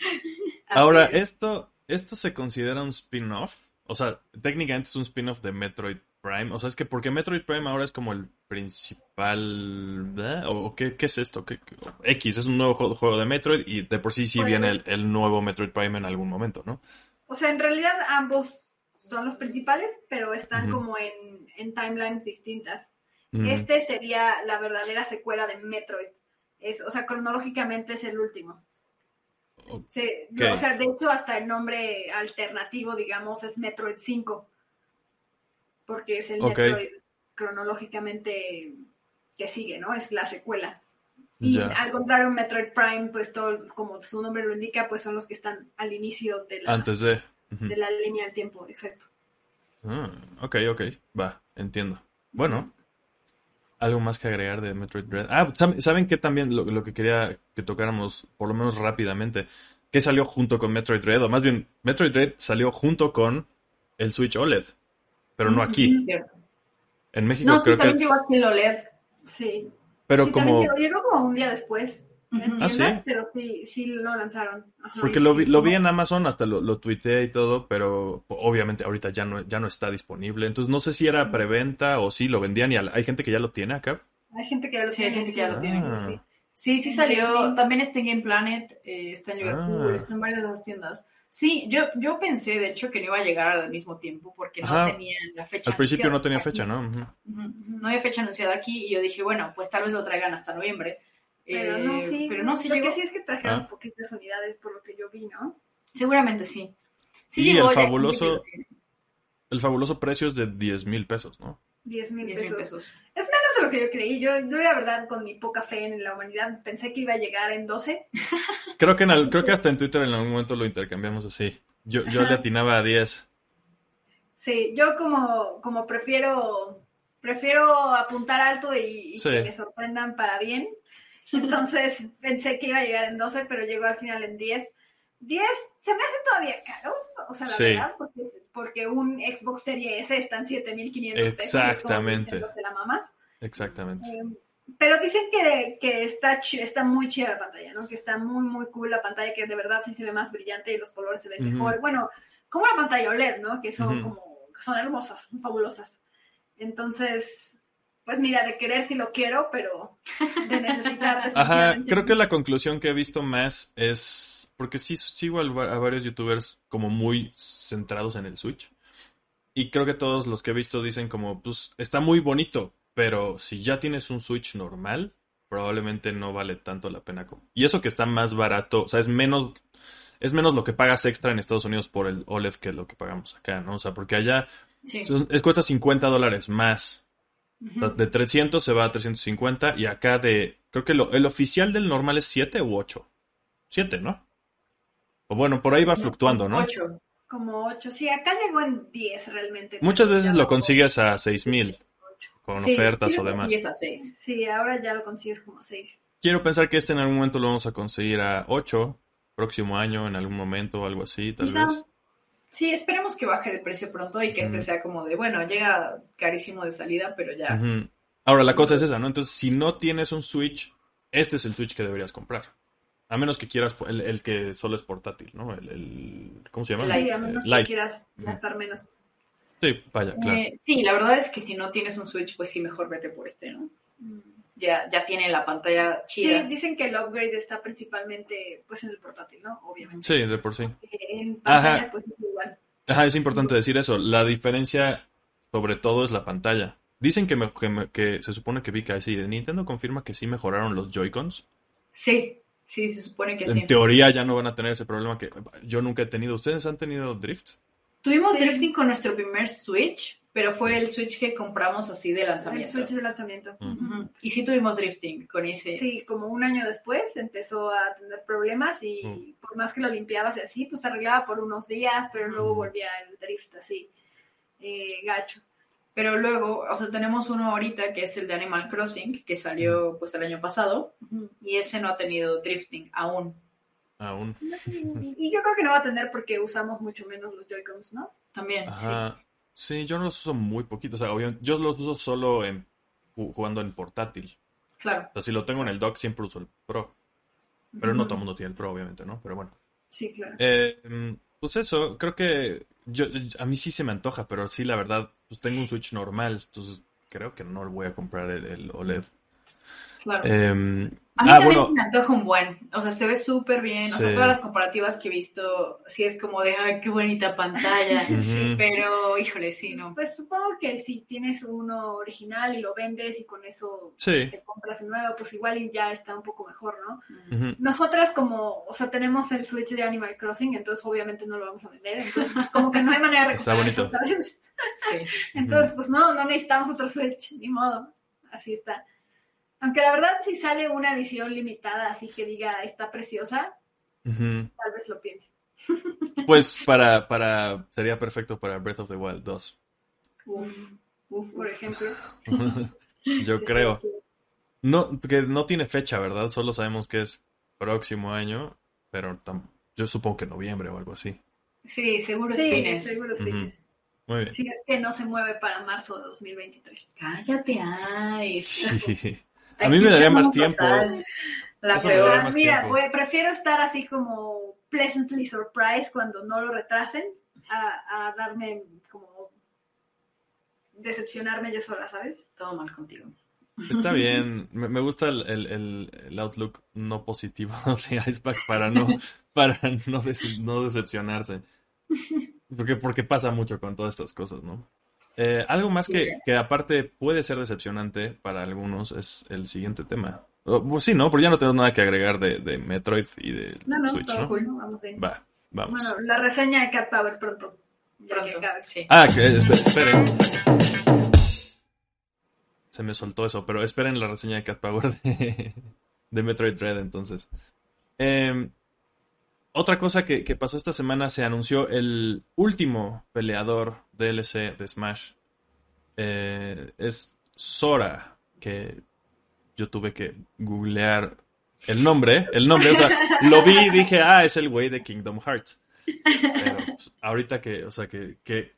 Ahora, esto, esto se considera un spin-off. O sea, técnicamente es un spin-off de Metroid Prime. O sea, es que porque Metroid Prime ahora es como el principal. ¿verdad? ¿O qué, qué es esto? ¿Qué- qué- X es un nuevo juego, de Metroid y de por sí sí Pues- viene el, el nuevo Metroid Prime en algún momento, ¿no? O sea, en realidad ambos son los principales, pero están como en, en timelines distintas. Este sería la verdadera secuela de Metroid. Es, o sea, cronológicamente es el último. Se- o sea, de hecho, hasta el nombre alternativo, digamos, es Metroid 5. Porque es el Ok. Metroid cronológicamente que sigue, ¿no? Es la secuela. Y al contrario, Metroid Prime, pues todo, como su nombre lo indica, pues son los que están al inicio de la, Antes de. De la línea del tiempo, exacto. Ah, ok, ok. Va, entiendo. Bueno, algo más que agregar de Metroid Dread. Ah, ¿saben, ¿saben qué también lo, lo que quería que tocáramos, por lo menos rápidamente? Que salió junto con Metroid Dread, o más bien, Metroid Dread salió junto con el Switch OLED, pero no aquí. En México No, sí, creo también que. llegó aquí el OLED. Sí. Pero Sí, como. llegó como un día después en Ujú. Ah, tiendas, ¿sí? pero sí, sí lo lanzaron. Ajá. Porque lo vi, lo vi en Amazon, hasta lo, lo tuiteé y todo, pero obviamente ahorita ya no, ya no está disponible. Entonces no sé si era preventa o si lo vendían y hay gente que ya lo tiene acá. Hay gente que ya lo Sí, hay tiene. gente que ya lo tiene, Ah. sí. Sí, sí En salió. Disney. También está en Game Planet, eh, está en Liverpool, Ah. está en varias de las tiendas. Sí, yo, yo pensé, de hecho, que no iba a llegar al mismo tiempo porque no Ajá. tenía la fecha. Al principio no tenía aquí. fecha, ¿no? Ujú, ujú, No había fecha anunciada aquí y yo dije, bueno, pues tal vez lo traigan hasta noviembre. Pero Eh, no, sí. Pero no, sí Lo llegó. que sí es que trajeron Ah. poquitas unidades por lo que yo vi, ¿no? Seguramente sí. Sí Y llegó, el fabuloso- el fabuloso precio es de 10 mil pesos, ¿no? 10 mil 10 mil pesos. pesos. Es menos de lo que yo creí. Yo, yo, la verdad, con mi poca fe en la humanidad, pensé que iba a llegar en 12. Creo que, en creo que hasta en Twitter en algún momento lo intercambiamos así. Yo, yo le atinaba a 10. Sí, yo como, como prefiero prefiero apuntar alto y, y Sí. que me sorprendan para bien. Entonces pensé que iba a llegar en 12, pero llegó al final en 10. 10 se me hace todavía caro, o sea, la Sí. verdad, porque, porque un Xbox Series S está en 7500 pesos. Exactamente. te la mamas. Exactamente. Eh, Pero dicen que, que está, está muy chida la pantalla, ¿no? Que está muy, muy cool la pantalla, que de verdad sí se ve más brillante y los colores se ven mejor. Bueno, como la pantalla OLED, ¿no? Que son como, son hermosas, son fabulosas. Entonces, pues mira, de querer sí lo quiero, pero de necesitar Ajá, creo que la conclusión que he visto más es, porque sí sigo a varios youtubers como muy centrados en el Switch. Y creo que todos los que he visto dicen como, pues está muy bonito, pero si ya tienes un Switch normal, probablemente no vale tanto la pena. Y eso que está más barato, o sea, es menos, es menos lo que pagas extra en Estados Unidos por el OLED que lo que pagamos acá, ¿no? O sea, porque allá Sí. son- es, cuesta 50 dólares más. Sea, Ujú. de 300 se va a 350 y acá de, creo que lo- el oficial del normal es 7 u 8. 7, ¿no? O bueno, por ahí va fluctuando, ¿no? Ocho. Como 8. Sí, acá llegó en 10 realmente. Muchas veces lo consigues a 6000 con Sí, ofertas sí o demás. a seis. Sí, ahora ya lo consigues como 6. Quiero pensar que este en algún momento lo vamos a conseguir a 8, próximo año, en algún momento, algo así, tal Quizá. vez. Sí, esperemos que baje de precio pronto y que este sea como de, bueno, llega carísimo de salida, pero ya. Ahora, la cosa es esa, ¿no? Entonces, si no tienes un Switch, este es el Switch que deberías comprar. A menos que quieras el, el que solo es portátil, ¿no? El, el- ¿cómo se llama? Sí, a Eh, menos que Lite. quieras gastar menos. Sí, vaya, claro. Eh, sí, la verdad es que si no tienes un Switch, pues sí, mejor vete por este, ¿no? Ya, ya tiene la pantalla Sí, chida. dicen que el upgrade está principalmente pues en el portátil, ¿no? Obviamente. Sí, de por sí. Eh, En pantalla Ajá. pues es igual. Ajá, es importante decir eso. La diferencia, sobre todo, es la pantalla. Dicen que, me- que, me- que se supone que vi que sí. Nintendo confirma que sí mejoraron los Joy-Cons. Sí, sí, se supone que En sí. teoría ya no van a tener ese problema que yo nunca he tenido. ¿Ustedes han tenido drift? Tuvimos Sí. drifting con nuestro primer Switch, pero fue el Switch que compramos así de El lanzamiento. switch de lanzamiento. Y sí tuvimos drifting con ese. Sí, como un año después empezó a tener problemas y por más que lo limpiabas y así, pues se arreglaba por unos días, pero luego volvía el drift así, eh, gacho. Pero luego, o sea, tenemos uno ahorita que es el de Animal Crossing, que salió pues el año pasado, y ese no ha tenido drifting aún. Aún. Y yo creo que no va a tener porque usamos mucho menos los Joy-Cons, ¿no? También. Ajá. Sí, yo no los uso muy poquito. O sea, obviamente, yo los uso solo en, ju- jugando en portátil. sí, claro. O sea, si lo tengo en el dock, siempre uso el Pro. Pero no todo el mundo tiene el Pro, obviamente, ¿no? Pero bueno. Sí, claro. Eh, mm, pues eso, creo que yo, a mí sí se me antoja, pero sí, la verdad, pues tengo un Switch normal, entonces creo que no voy a comprar el, el OLED. Claro. Eh, A mí ah, también bueno, se me antoja un buen. O sea, se ve súper bien. O Sí. sea, todas las comparativas que he visto, sí es como de, ay, qué bonita pantalla. Pero, híjole, sí, no. Pues supongo que si tienes uno original y lo vendes y con eso sí. te compras el nuevo, pues igual y ya está un poco mejor, ¿no? Nosotras como, o sea, tenemos el Switch de Animal Crossing, entonces obviamente no lo vamos a vender, entonces pues como que no hay manera de Está recuperar eso, bonito. ¿sabes? Sí. Entonces, pues no, no necesitamos otro Switch, ni modo, así está. Aunque la verdad si sale una edición limitada así que diga está preciosa, tal vez lo piense. Pues, para, para, sería perfecto para Breath of the Wild 2. Uf, uf, Por ejemplo. Yo creo. No, que no tiene fecha, ¿verdad? Solo sabemos que es próximo año, pero tam- yo supongo que noviembre o algo así. Sí, seguro es Sí, fines. seguro es Ujú. fines. Muy bien. Si es que no se mueve para marzo de 2023. Cállate, ay. Sí. A mí me daría más tiempo. La Eso me daría peor. Mira, pues, prefiero estar así como pleasantly surprised cuando no lo retrasen a, a darme como decepcionarme yo sola, ¿sabes? Todo mal contigo. Está bien. Me, me gusta el, el- el- el outlook no positivo de Icepack para no, para no, dece- no decepcionarse. Porque, porque pasa mucho con todas estas cosas, ¿no? Eh, algo más que, que aparte puede ser decepcionante para algunos es el siguiente tema. Oh, pues sí, ¿no? Pero ya no tenemos nada que agregar de, de Metroid y de No, no, Switch, todo ¿no? cool, ¿no? Vamos bien. Va, vamos. Bueno, la reseña de Cat Power pronto. que Pronto. acabe. Sí. Ah, que, espe- esperen. Se me soltó eso, pero esperen la reseña de Cat Power de, de Metroid Dread entonces. Eh, otra cosa que, que pasó esta semana, se anunció el último peleador DLC de Smash. Eh, es Sora, que yo tuve que googlear el nombre, el nombre, o sea, lo vi y dije, ah, es el güey de Kingdom Hearts. Pero pues, ahorita que, o sea, que, que,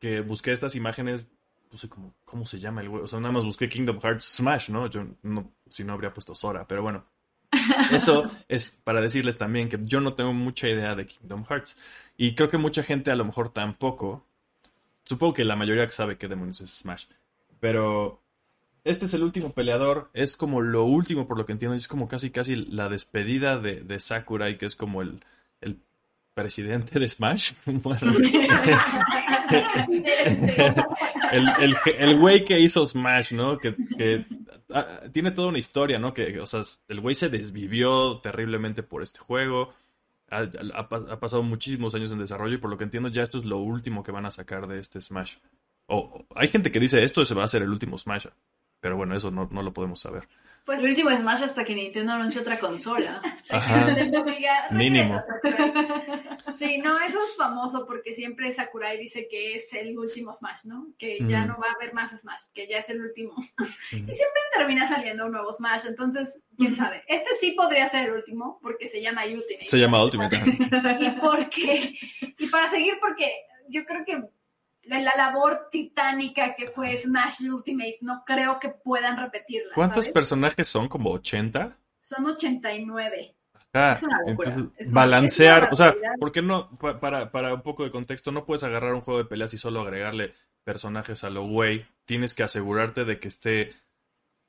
que busqué estas imágenes, puse como, ¿cómo se llama el güey? O sea, nada más busqué Kingdom Hearts Smash, ¿no? Yo no, si no habría puesto Sora, pero bueno. Eso es para decirles también que yo no tengo mucha idea de Kingdom Hearts. Y creo que mucha gente a lo mejor tampoco. Supongo que la mayoría sabe qué demonios es Smash. Pero este es el último peleador. Es como lo último, por lo que entiendo. Es como casi casi la despedida de, de Sakurai, que es como el, el presidente de Smash. el, el, el güey que hizo Smash, ¿no? Que, ah, tiene toda una historia, ¿no? Que, o sea, el güey se desvivió terriblemente por este juego. Ha, ha pa- ha pasado muchísimos años en desarrollo y por lo que entiendo ya esto es lo último que van a sacar de este Smash. O o- hay gente que dice esto se va a ser el último Smash. Pero bueno, eso no, no lo podemos saber. Pues El último Smash hasta que Nintendo anuncie otra consola. Ajá. Mínimo. Sí, no, eso es famoso porque siempre Sakurai dice que es el último Smash, ¿no? Que ya no va a haber más Smash, que ya es el último. Ujú. Siempre termina saliendo un nuevo Smash, entonces, quién sabe. Este sí podría ser el último porque se llama Ultimate. Se llama Ultimate. Y porque, y para seguir, porque yo creo que la, la labor titánica que fue Smash Ultimate, no creo que puedan repetirla. ¿Cuántos ¿sabes? personajes son? ¿Como 80? Son 89. Ah, entonces Es balancear, o sea. ¿por qué no? Pa- Para, para un poco de contexto, no puedes agarrar un juego de peleas y solo agregarle personajes a lo güey. Tienes que asegurarte de que esté,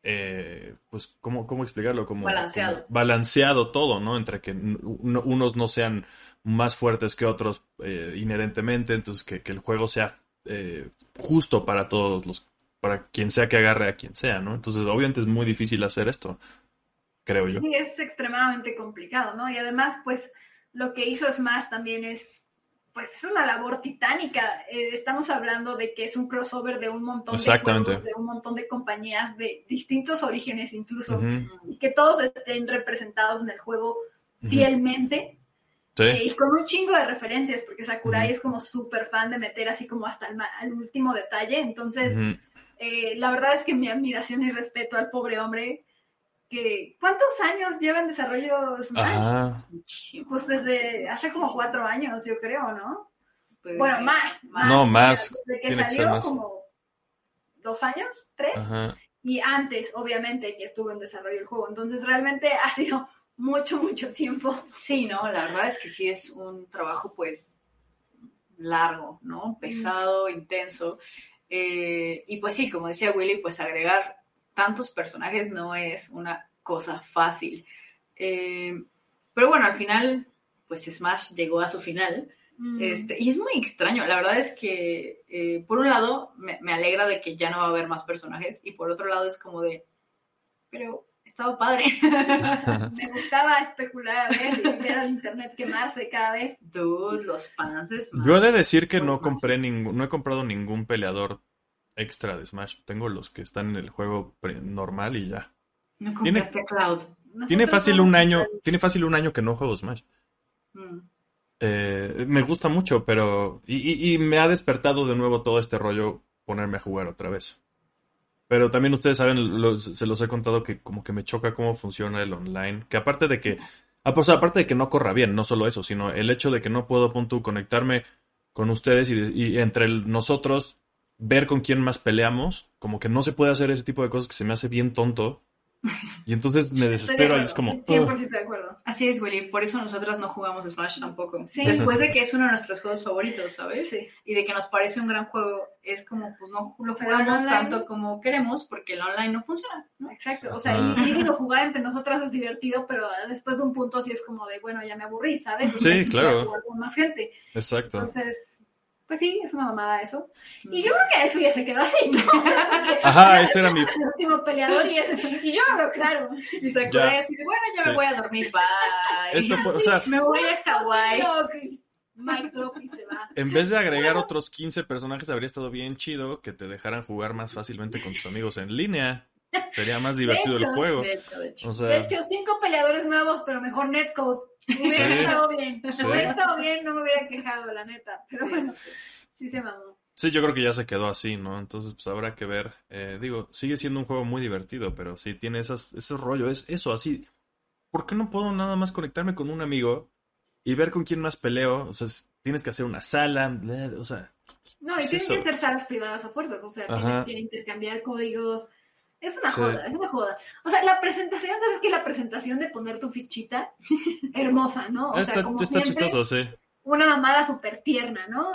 eh, pues, ¿cómo, cómo explicarlo? Como, Balanceado. como balanceado todo, ¿no? Entre que unos no sean más fuertes que otros eh, inherentemente, entonces que, que el juego sea eh, justo para todos los, para quien sea que agarre a quien sea, ¿no? Entonces, obviamente es muy difícil hacer esto, creo yo. Sí, es extremadamente complicado, ¿no? Y además, pues, lo que hizo Smash también es, pues, es una labor titánica. Eh, estamos hablando de que es un crossover de un montón Exactamente. de juegos, de un montón de compañías de distintos orígenes incluso, y que todos estén representados en el juego fielmente Sí. eh, y con un chingo de referencias, porque Sakurai es como súper fan de meter así como hasta el, ma- al último detalle, entonces... Eh, la verdad es que mi admiración y respeto al pobre hombre que ¿cuántos años lleva en desarrollo Smash? Pues desde hace como cuatro años, yo creo, ¿no? Pues, Bueno, más, más. No, más. Desde que Tiene que ser salió más. como dos años, tres, Ajá. y antes, obviamente, que estuvo en desarrollo el juego. Entonces, realmente ha sido mucho, mucho tiempo. Sí, no, la verdad es que sí es un trabajo pues largo, ¿no? Pesado, intenso. Eh, y pues sí, como decía Willy, pues agregar tantos personajes no es una cosa fácil. Eh, pero bueno, al final, pues Smash llegó a su final. Mm. Este, y es muy extraño, la verdad es que eh, por un lado me, me alegra de que ya no va a haber más personajes y por otro lado es como de, pero estaba padre. Me gustaba especular a ver y ver al internet quemarse cada vez. Dude, los fans de Smash. Yo he de decir que no compré ningún, no he comprado ningún peleador extra de Smash. Tengo los que están en el juego pre- normal y ya. No Tiene- compraste a Cloud. Tiene fácil un año, tiene fácil un año que no juego Smash. Mm. Eh, me gusta mucho, pero y, y- y me ha despertado de nuevo todo este rollo ponerme a jugar otra vez. Pero también ustedes saben, se los he contado que como que me choca cómo funciona el online. Que aparte de que, ah, pues aparte de que no corra bien, no solo eso, sino el hecho de que no puedo, pon tú, conectarme con ustedes y, y entre nosotros ver con quién más peleamos, como que no se puede hacer ese tipo de cosas que se me hace bien tonto. Y entonces me de desespero y es como... "Ugh". 100% de acuerdo. Así es, Willy. Por eso nosotras no jugamos Smash tampoco. Sí. Después de que es uno de nuestros juegos favoritos, ¿sabes? Sí. Y de que nos parece un gran juego, es como, pues no lo jugamos tanto como queremos porque el online no funciona. ¿no? Exacto, o sea, Ajá. y, y digo, jugar entre nosotras es divertido, pero después de un punto sí es como de, bueno, ya me aburrí, ¿sabes? Sí, claro. jugar con más gente. Exacto. Entonces, pues sí, es una mamada eso. Y yo creo que eso ya se quedó así, Ajá, ese era mi... el último peleador y, ese- y yo lo claro. Y se Ya. así de, bueno, Sí. me voy a dormir, bye. Esto fue, o sea, me voy a Hawái. Drop y se va. En vez de agregar otros 15 personajes, habría estado bien chido que te dejaran jugar más fácilmente con tus amigos en línea. Sería más divertido el hecho, juego. De hecho, de hecho. O De sea, hecho, cinco peleadores nuevos, pero mejor netcode. Hubiera Sí. estado bien. Sí. Hubiera estado bien, no me hubiera quejado, la neta. Pero bueno, sí. sí se mamó. sí, yo creo que ya se quedó así, ¿no? Entonces, pues habrá que ver. Eh, digo, sigue siendo un juego muy divertido, pero sí tiene esas, ese rollo, es eso, así. ¿Por qué no puedo nada más conectarme con un amigo y ver con quién más peleo? O sea, es- tienes que hacer una sala, bla, o sea, No, y Es tienen eso. que ser salas privadas a fuerzas, o sea, Ajá. tienes que intercambiar códigos. Es una Sí. joda, es una joda. O sea, la presentación, ¿sabes que La presentación de poner tu fichita, hermosa, ¿no? O sea, como está siempre, chistoso, sí. una mamada súper tierna, ¿no?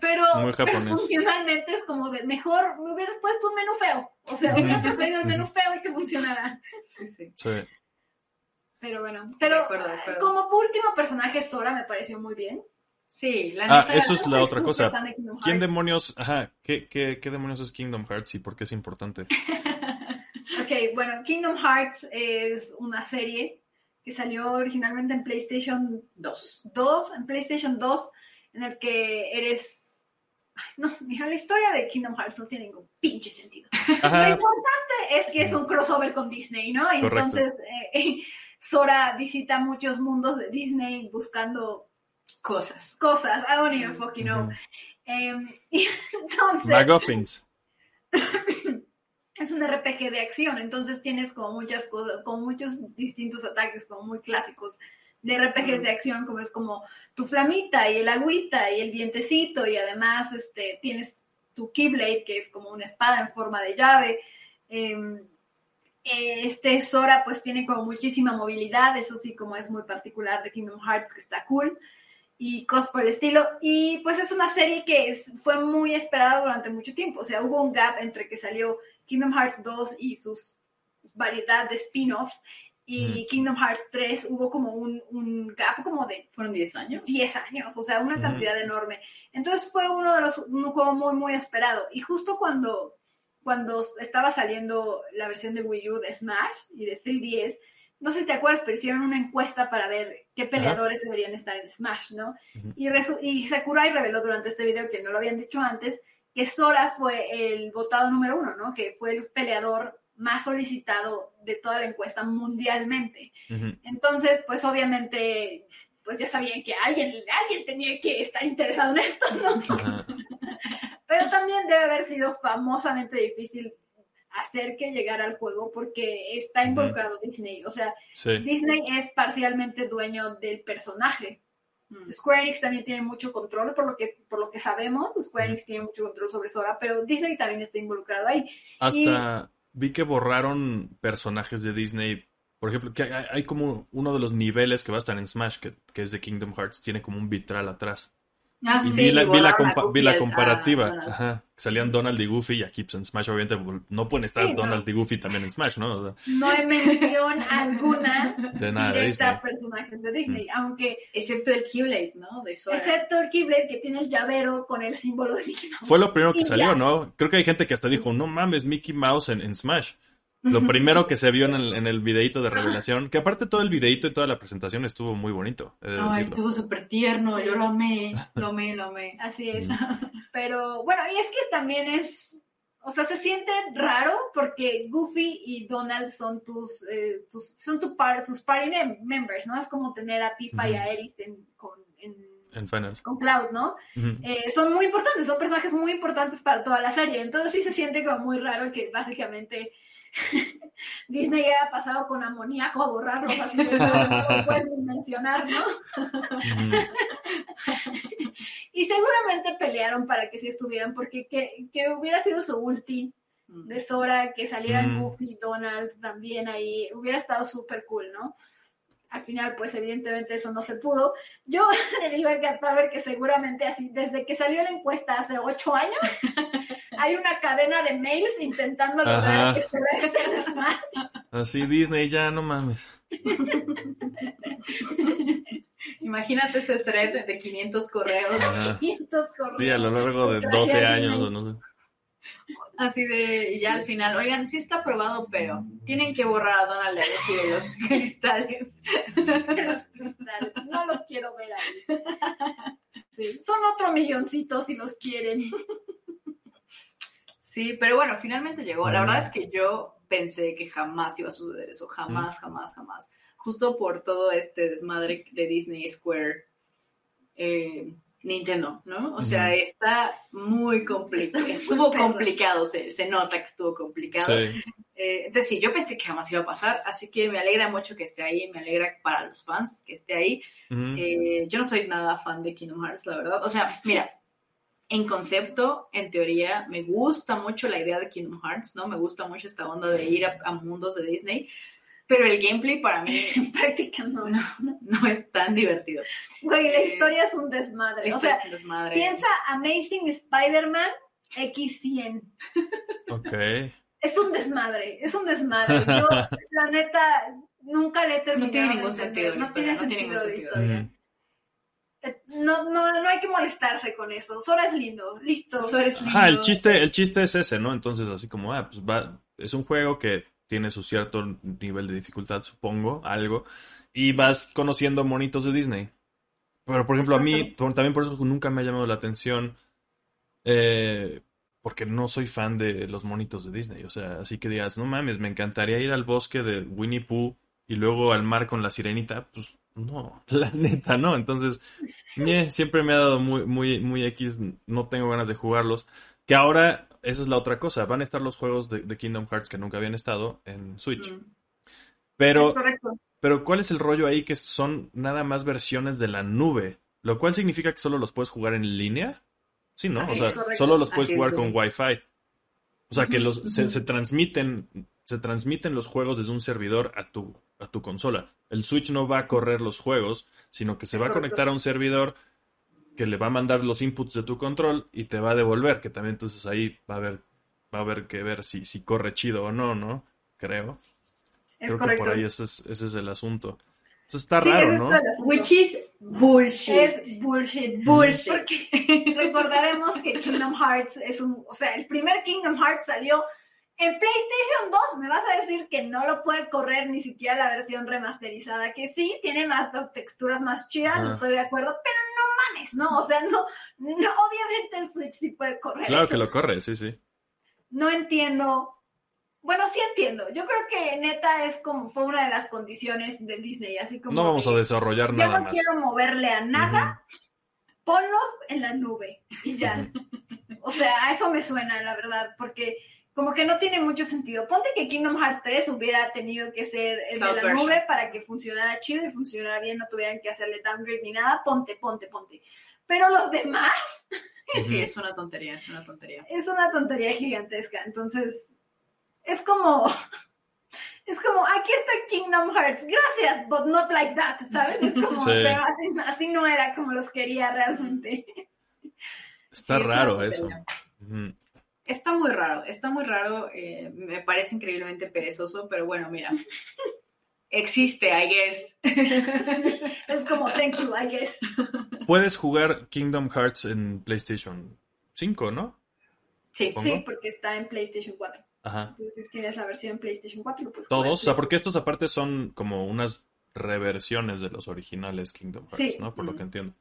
Pero, Muy pero funcionalmente es como de, mejor me hubieras puesto un menú feo. O sea, hubiera preferido el menú feo y que funcionara. Sí, sí. Sí. Pero bueno, De pero acuerdo, de acuerdo. como último personaje, Sora me pareció muy bien. Sí, la Ah, neta. eso es la otra cosa. ¿Quién demonios, ajá, ¿qué, qué, qué demonios es Kingdom Hearts y por qué es importante? Ok, bueno, Kingdom Hearts es una serie que salió originalmente en PlayStation Dos. 2, en PlayStation 2, en el que eres... Ay, no, mira, la historia de Kingdom Hearts no tiene ningún pinche sentido. Lo importante es que es un crossover con Disney, ¿no? Y entonces eh, Sora visita muchos mundos de Disney buscando Cosas. cosas. I don't even fucking know. Em, y entonces... MacGuffins. es un RPG de acción, entonces tienes como muchas cosas, con muchos distintos ataques, como muy clásicos de RPGs de acción, como es como tu flamita y el agüita y el vientecito, y además este, tienes tu Keyblade, que es como una espada en forma de llave. Em, eh, este Sora pues tiene como muchísima movilidad, eso sí como es muy particular de Kingdom Hearts, que está cool y cosas por el estilo. Y pues es una serie que es- fue muy esperada durante mucho tiempo. O sea, hubo un gap entre que salió Kingdom Hearts 2 y sus variedad de spin-offs y Mm. Kingdom Hearts 3 hubo como un, un gap como de Fueron 10 años. 10 años, o sea, una cantidad enorme. Entonces fue uno de los, un juego muy, muy esperado. Y justo cuando, cuando estaba saliendo la versión de Wii U de Smash y de 3DS, no sé si te acuerdas, pero hicieron una encuesta para ver qué peleadores deberían estar en Smash, ¿no? Y, resu- y Sakurai reveló durante este video, que no lo habían dicho antes, que Sora fue el votado número uno, ¿no? Que fue el peleador más solicitado de toda la encuesta mundialmente. Entonces, pues obviamente, pues ya sabían que alguien, alguien tenía que estar interesado en esto, ¿no? Pero también debe haber sido famosamente difícil hacer que llegara al juego porque está involucrado Disney. O sea, Sí. Disney es parcialmente dueño del personaje. Mm. Square Enix también tiene mucho control, por lo que, por lo que sabemos, Square. Enix tiene mucho control sobre Sora, pero Disney también está involucrado ahí. Hasta vi que borraron personajes de Disney. Por ejemplo, que hay, hay como uno de los niveles que va a estar en Smash, que, que es de Kingdom Hearts, tiene como un vitral atrás. Ah, Y sí, vi la, vi la, compa- vi comparativa. Ajá. Salían Donald y Goofy y aquí pues, en Smash obviamente no pueden estar Sí, no. Donald y Goofy también en Smash, ¿no? O sea, No hay mención alguna de nada de directa Disney. a personajes de Disney, aunque Excepto el Keyblade, ¿no? De Sora. excepto el Keyblade que tiene el llavero con el símbolo de Mickey Mouse. Fue lo primero que Y salió, ya. ¿no? Creo que hay gente que hasta dijo, no mames, Mickey Mouse en, en Smash. Lo primero que se vio en el, en el videíto de revelación, que aparte todo el videíto y toda la presentación estuvo muy bonito. de estuvo súper tierno, Sí. yo lo amé, lo amé, lo amé. Así es. Mm. Pero bueno, y es que también es, o sea, se siente raro porque Goofy y Donald son tus, eh, tus son tu par, tus party mem- members, ¿no? Es como tener a Tifa y a Eric en- con, en- En Final. con Cloud, ¿no? Eh, son muy importantes, son personajes muy importantes para toda la serie. Entonces sí se siente como muy raro que básicamente Disney haya pasado con amoníaco a borrarlos así de no puedes ni mencionar, ¿no? Y seguramente pelearon para que sí estuvieran, porque que, que hubiera sido su ulti de Sora, que salieran Mm. Goofy, Donald también ahí, hubiera estado súper cool, ¿no? Al final, pues evidentemente eso no se pudo. Yo le digo a Faber que seguramente así, desde que salió la encuesta hace ocho años, hay una cadena de mails intentando lograr Ajá. que Sora esté en Smash. Así Disney, ya no mames. Imagínate ese thread de 500 correos. Ajá. 500 correos. Sí, a lo largo de Crashea 12 Disney. años o no sé. Así de, y ya al final, oigan, sí está aprobado, pero tienen que borrar a Donald de los cristales. De los cristales. No los quiero ver ahí. Sí, Son otro milloncito si los quieren. Sí, pero bueno, finalmente llegó. La verdad es que yo pensé que jamás iba a suceder eso, jamás, jamás, jamás. Justo por todo este desmadre de Disney Square, eh, Nintendo, ¿no? O sea, Ujú. está muy complicado, muy estuvo perro. complicado, se, se nota que estuvo complicado. Sí. Eh, entonces sí, yo pensé que jamás iba a pasar, así que me alegra mucho que esté ahí, me alegra para los fans que esté ahí. Ujú. Eh, yo no soy nada fan de Kingdom Hearts, la verdad. O sea, mira, en concepto, en teoría, me gusta mucho la idea de Kingdom Hearts, ¿no? Me gusta mucho esta onda de ir a, a mundos de Disney, pero el gameplay para mí En práctica no. no, no es tan divertido. Güey, la Eh, historia es un desmadre. O sea, es un desmadre. piensa Amazing Spider-Man X100. Ok. Es un desmadre, es un desmadre. Yo, la neta, nunca le he terminado tiene de ningún sentido la No historia, tiene no tiene sentido ningún de sentido. historia. Ujú. No, no, no hay que molestarse con eso. Sora es lindo, listo. Eso es Ajá, el lindo. chiste, el chiste es ese, ¿no? Entonces, así como, ah, pues va, es un juego que tiene su cierto nivel de dificultad, supongo, algo, y vas conociendo monitos de Disney. Pero, por ejemplo, a mí, también por eso nunca me ha llamado la atención, eh, porque no soy fan de los monitos de Disney. O sea, así que digas, no mames, me encantaría ir al bosque de Winnie Pooh y luego al mar con la sirenita. Pues no, la neta, no. Entonces, siempre me ha dado muy, muy, muy X, no tengo ganas de jugarlos. Que ahora, esa es la otra cosa, van a estar los juegos de, de Kingdom Hearts que nunca habían estado en Switch. Mm. Pero, pero ¿cuál es el rollo ahí que son nada más versiones de la nube? Lo cual significa que solo los puedes jugar en línea. Sí, ¿no? Así o sea, correcto. solo los puedes Así jugar con Wi-Fi. O sea, que los, se, se transmiten, se transmiten los juegos desde un servidor a tu, a tu consola. El Switch no va a correr los juegos, sino que se va a conectar a un servidor que le va a mandar los inputs de tu control y te va a devolver, que también entonces ahí va a haber, va a haber que ver si, si corre chido o no, ¿no? Creo. Es Creo que por ahí ese es, ese es el asunto. Entonces está Sí, raro, ¿no? Which is bullshit. Es bullshit, Bullshit. Porque recordaremos que Kingdom Hearts es un, o sea, el primer Kingdom Hearts salió en PlayStation 2. Me vas a decir que no lo puede correr ni siquiera la versión remasterizada, que sí, tiene más texturas más chidas, estoy de acuerdo, pero no mames, ¿no? O sea, no, no, obviamente el Switch sí puede correr. Claro eso. que lo corre, sí, sí. No entiendo. Bueno, sí entiendo. Yo creo que neta es como fue una de las condiciones de Disney, así como No vamos a de- desarrollar yo nada no más. quiero moverle a nada, ponlos en la nube y ya. O sea, a eso me suena, la verdad, porque como que no tiene mucho sentido. Ponte que Kingdom Hearts 3 hubiera tenido que ser el de la version. nube para que funcionara chido y funcionara bien, no tuvieran que hacerle downgrade ni nada. Ponte, ponte, ponte. Pero los demás Sí, es una tontería, es una tontería. es una tontería gigantesca. Entonces, es como... Es como, aquí está Kingdom Hearts, gracias, but not like that, ¿sabes? Es como, Sí. pero así, así no era como los quería realmente. Está Sí, es una raro eso. Ujú. Está muy raro, está muy raro. eh, me parece increíblemente perezoso, pero bueno, mira. Existe, I guess. Es como, thank you, I guess. Puedes jugar Kingdom Hearts en PlayStation 5, ¿no? Sí, ¿Pongo? Sí, porque está en PlayStation 4. Ajá. Entonces, si tienes la versión en PlayStation 4, pues Todos, o sea, porque estos aparte son como unas reversiones de los originales Kingdom Hearts, Sí. ¿no? Por lo que entiendo.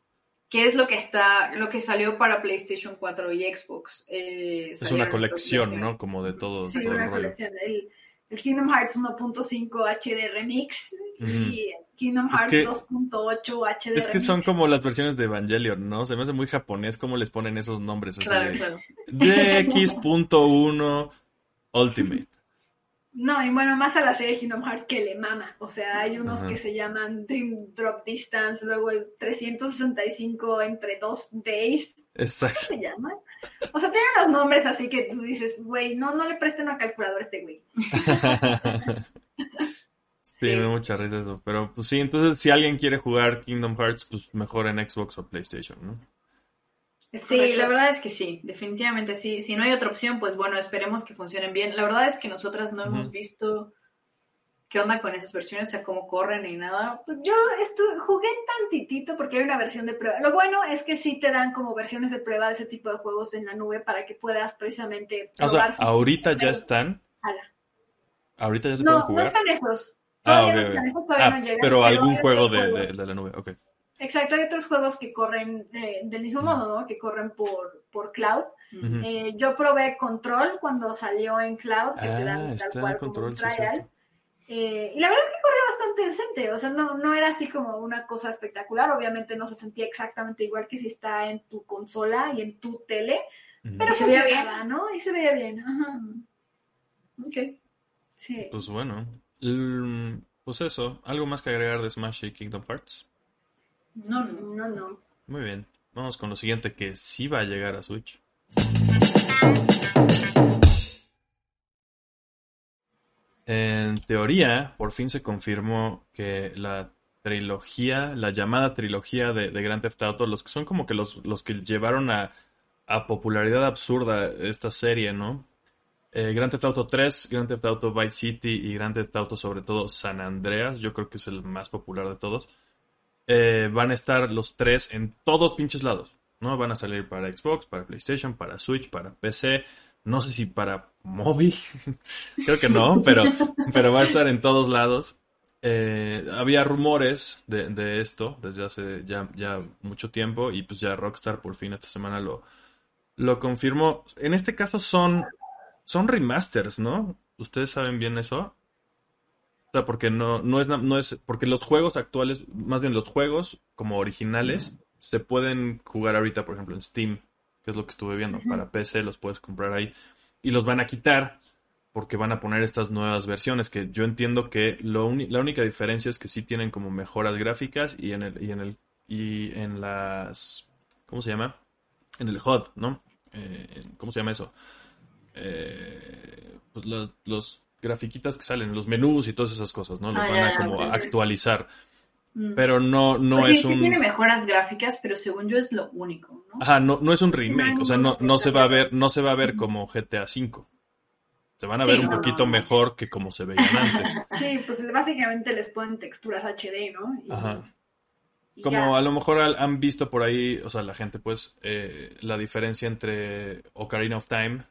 ¿Qué es lo que está, lo que salió para PlayStation 4 y Xbox? Eh, Es una colección. ¿no? Como de todo, Sí, todo el una rollo. colección. El, el Kingdom Hearts 1.5 HD Remix Ujú. y el Kingdom Es Hearts que- 2.8 HD Es que Remix. son como las versiones de Evangelion, ¿no? Se me hace muy japonés cómo les ponen esos nombres. Claro, de claro. DX.1 Ultimate. No, y bueno, más a la serie Kingdom Hearts que le mama. O sea, hay unos Ajá. que se llaman Dream Drop Distance, luego el 365 entre dos days, Exacto. se llaman? O sea, tienen los nombres así que tú dices, güey, no, no le presten una calculadora a este güey. Sí, me da mucha risa eso. Pero pues sí, entonces si alguien quiere jugar Kingdom Hearts, pues mejor en Xbox o PlayStation, ¿no? Sí, correcto. la verdad es que sí, definitivamente sí. Si no hay otra opción, pues bueno, esperemos que funcionen bien. La verdad es que nosotras no hemos visto qué onda con esas versiones, o sea, cómo corren y nada. Pues yo estu- jugué tantitito porque hay una versión de prueba. Lo bueno es que sí te dan como versiones de prueba de ese tipo de juegos en la nube para que puedas precisamente O sea, ahorita ya están. Ala. Ahorita ya se No, pueden no jugar. están esos. Ah, no ok. están esos, todavía Ah, no llegan, pero algún juego de, de- de la nube. Ok. Exacto, hay otros juegos que corren eh, del mismo modo, ¿no? Que corren por, por cloud. Eh, yo probé Control cuando salió en cloud, que te Ah, dan está tal cual en como un trial. Eh, y la verdad es que corría bastante decente, o sea, no, no era así como una cosa espectacular, obviamente no se sentía exactamente igual que si está en tu consola y en tu tele, pero ¿Y se veía funcionaba, ¿no? Y se veía bien, ajá. Ok. Sí. Pues bueno. Pues eso. ¿Algo más que agregar de Smash y Kingdom Hearts? No, no. No. Muy bien. Vamos con lo siguiente que sí va a llegar a Switch. En teoría, por fin se confirmó que la trilogía, la llamada trilogía de, de Grand Theft Auto, los que son como que los, los que llevaron a, a popularidad absurda esta serie, ¿no? Eh, Grand Theft Auto 3, Grand Theft Auto Vice City y Grand Theft Auto sobre todo San Andreas, yo creo que es el más popular de todos. Eh, van a estar los tres en todos pinches lados, ¿no? Van a salir para Xbox, para PlayStation, para Switch, para PC, no sé si para móvil, creo que no, pero, pero va a estar en todos lados. Eh, había rumores de, esto desde hace ya, ya mucho tiempo y pues ya Rockstar por fin esta semana lo, lo confirmó. En este caso son, son remasters, ¿no? ¿Ustedes saben bien eso? O sea, porque no, no es, no es, porque los juegos actuales, más bien los juegos como originales, se pueden jugar ahorita, por ejemplo, en Steam, que es lo que estuve viendo. Para PC los puedes comprar ahí. Y los van a quitar porque van a poner estas nuevas versiones, que yo entiendo que lo la única diferencia es que sí tienen como mejoras gráficas y en el, y en el, y en las, ¿cómo se llama? En el HUD, ¿no? Eh, ¿cómo se llama eso? Eh, pues los, los grafiquitas que salen, los menús y todas esas cosas, ¿no? Los Ah, van ya, a como actualizar. Mm. Pero no, no Pues sí, es sí un... tiene mejoras gráficas, pero según yo es lo único, ¿no? Ajá, no, no es un remake, No, o sea, no, no, se va a ver, no. se va a ver como GTA V. Se van a Sí, ver un no, poquito no, mejor que como se veían antes. Sí, pues básicamente les ponen texturas HD, ¿no? Y- Ajá. Como a lo mejor han visto por ahí, o sea, la gente, pues, eh, la diferencia entre Ocarina of Time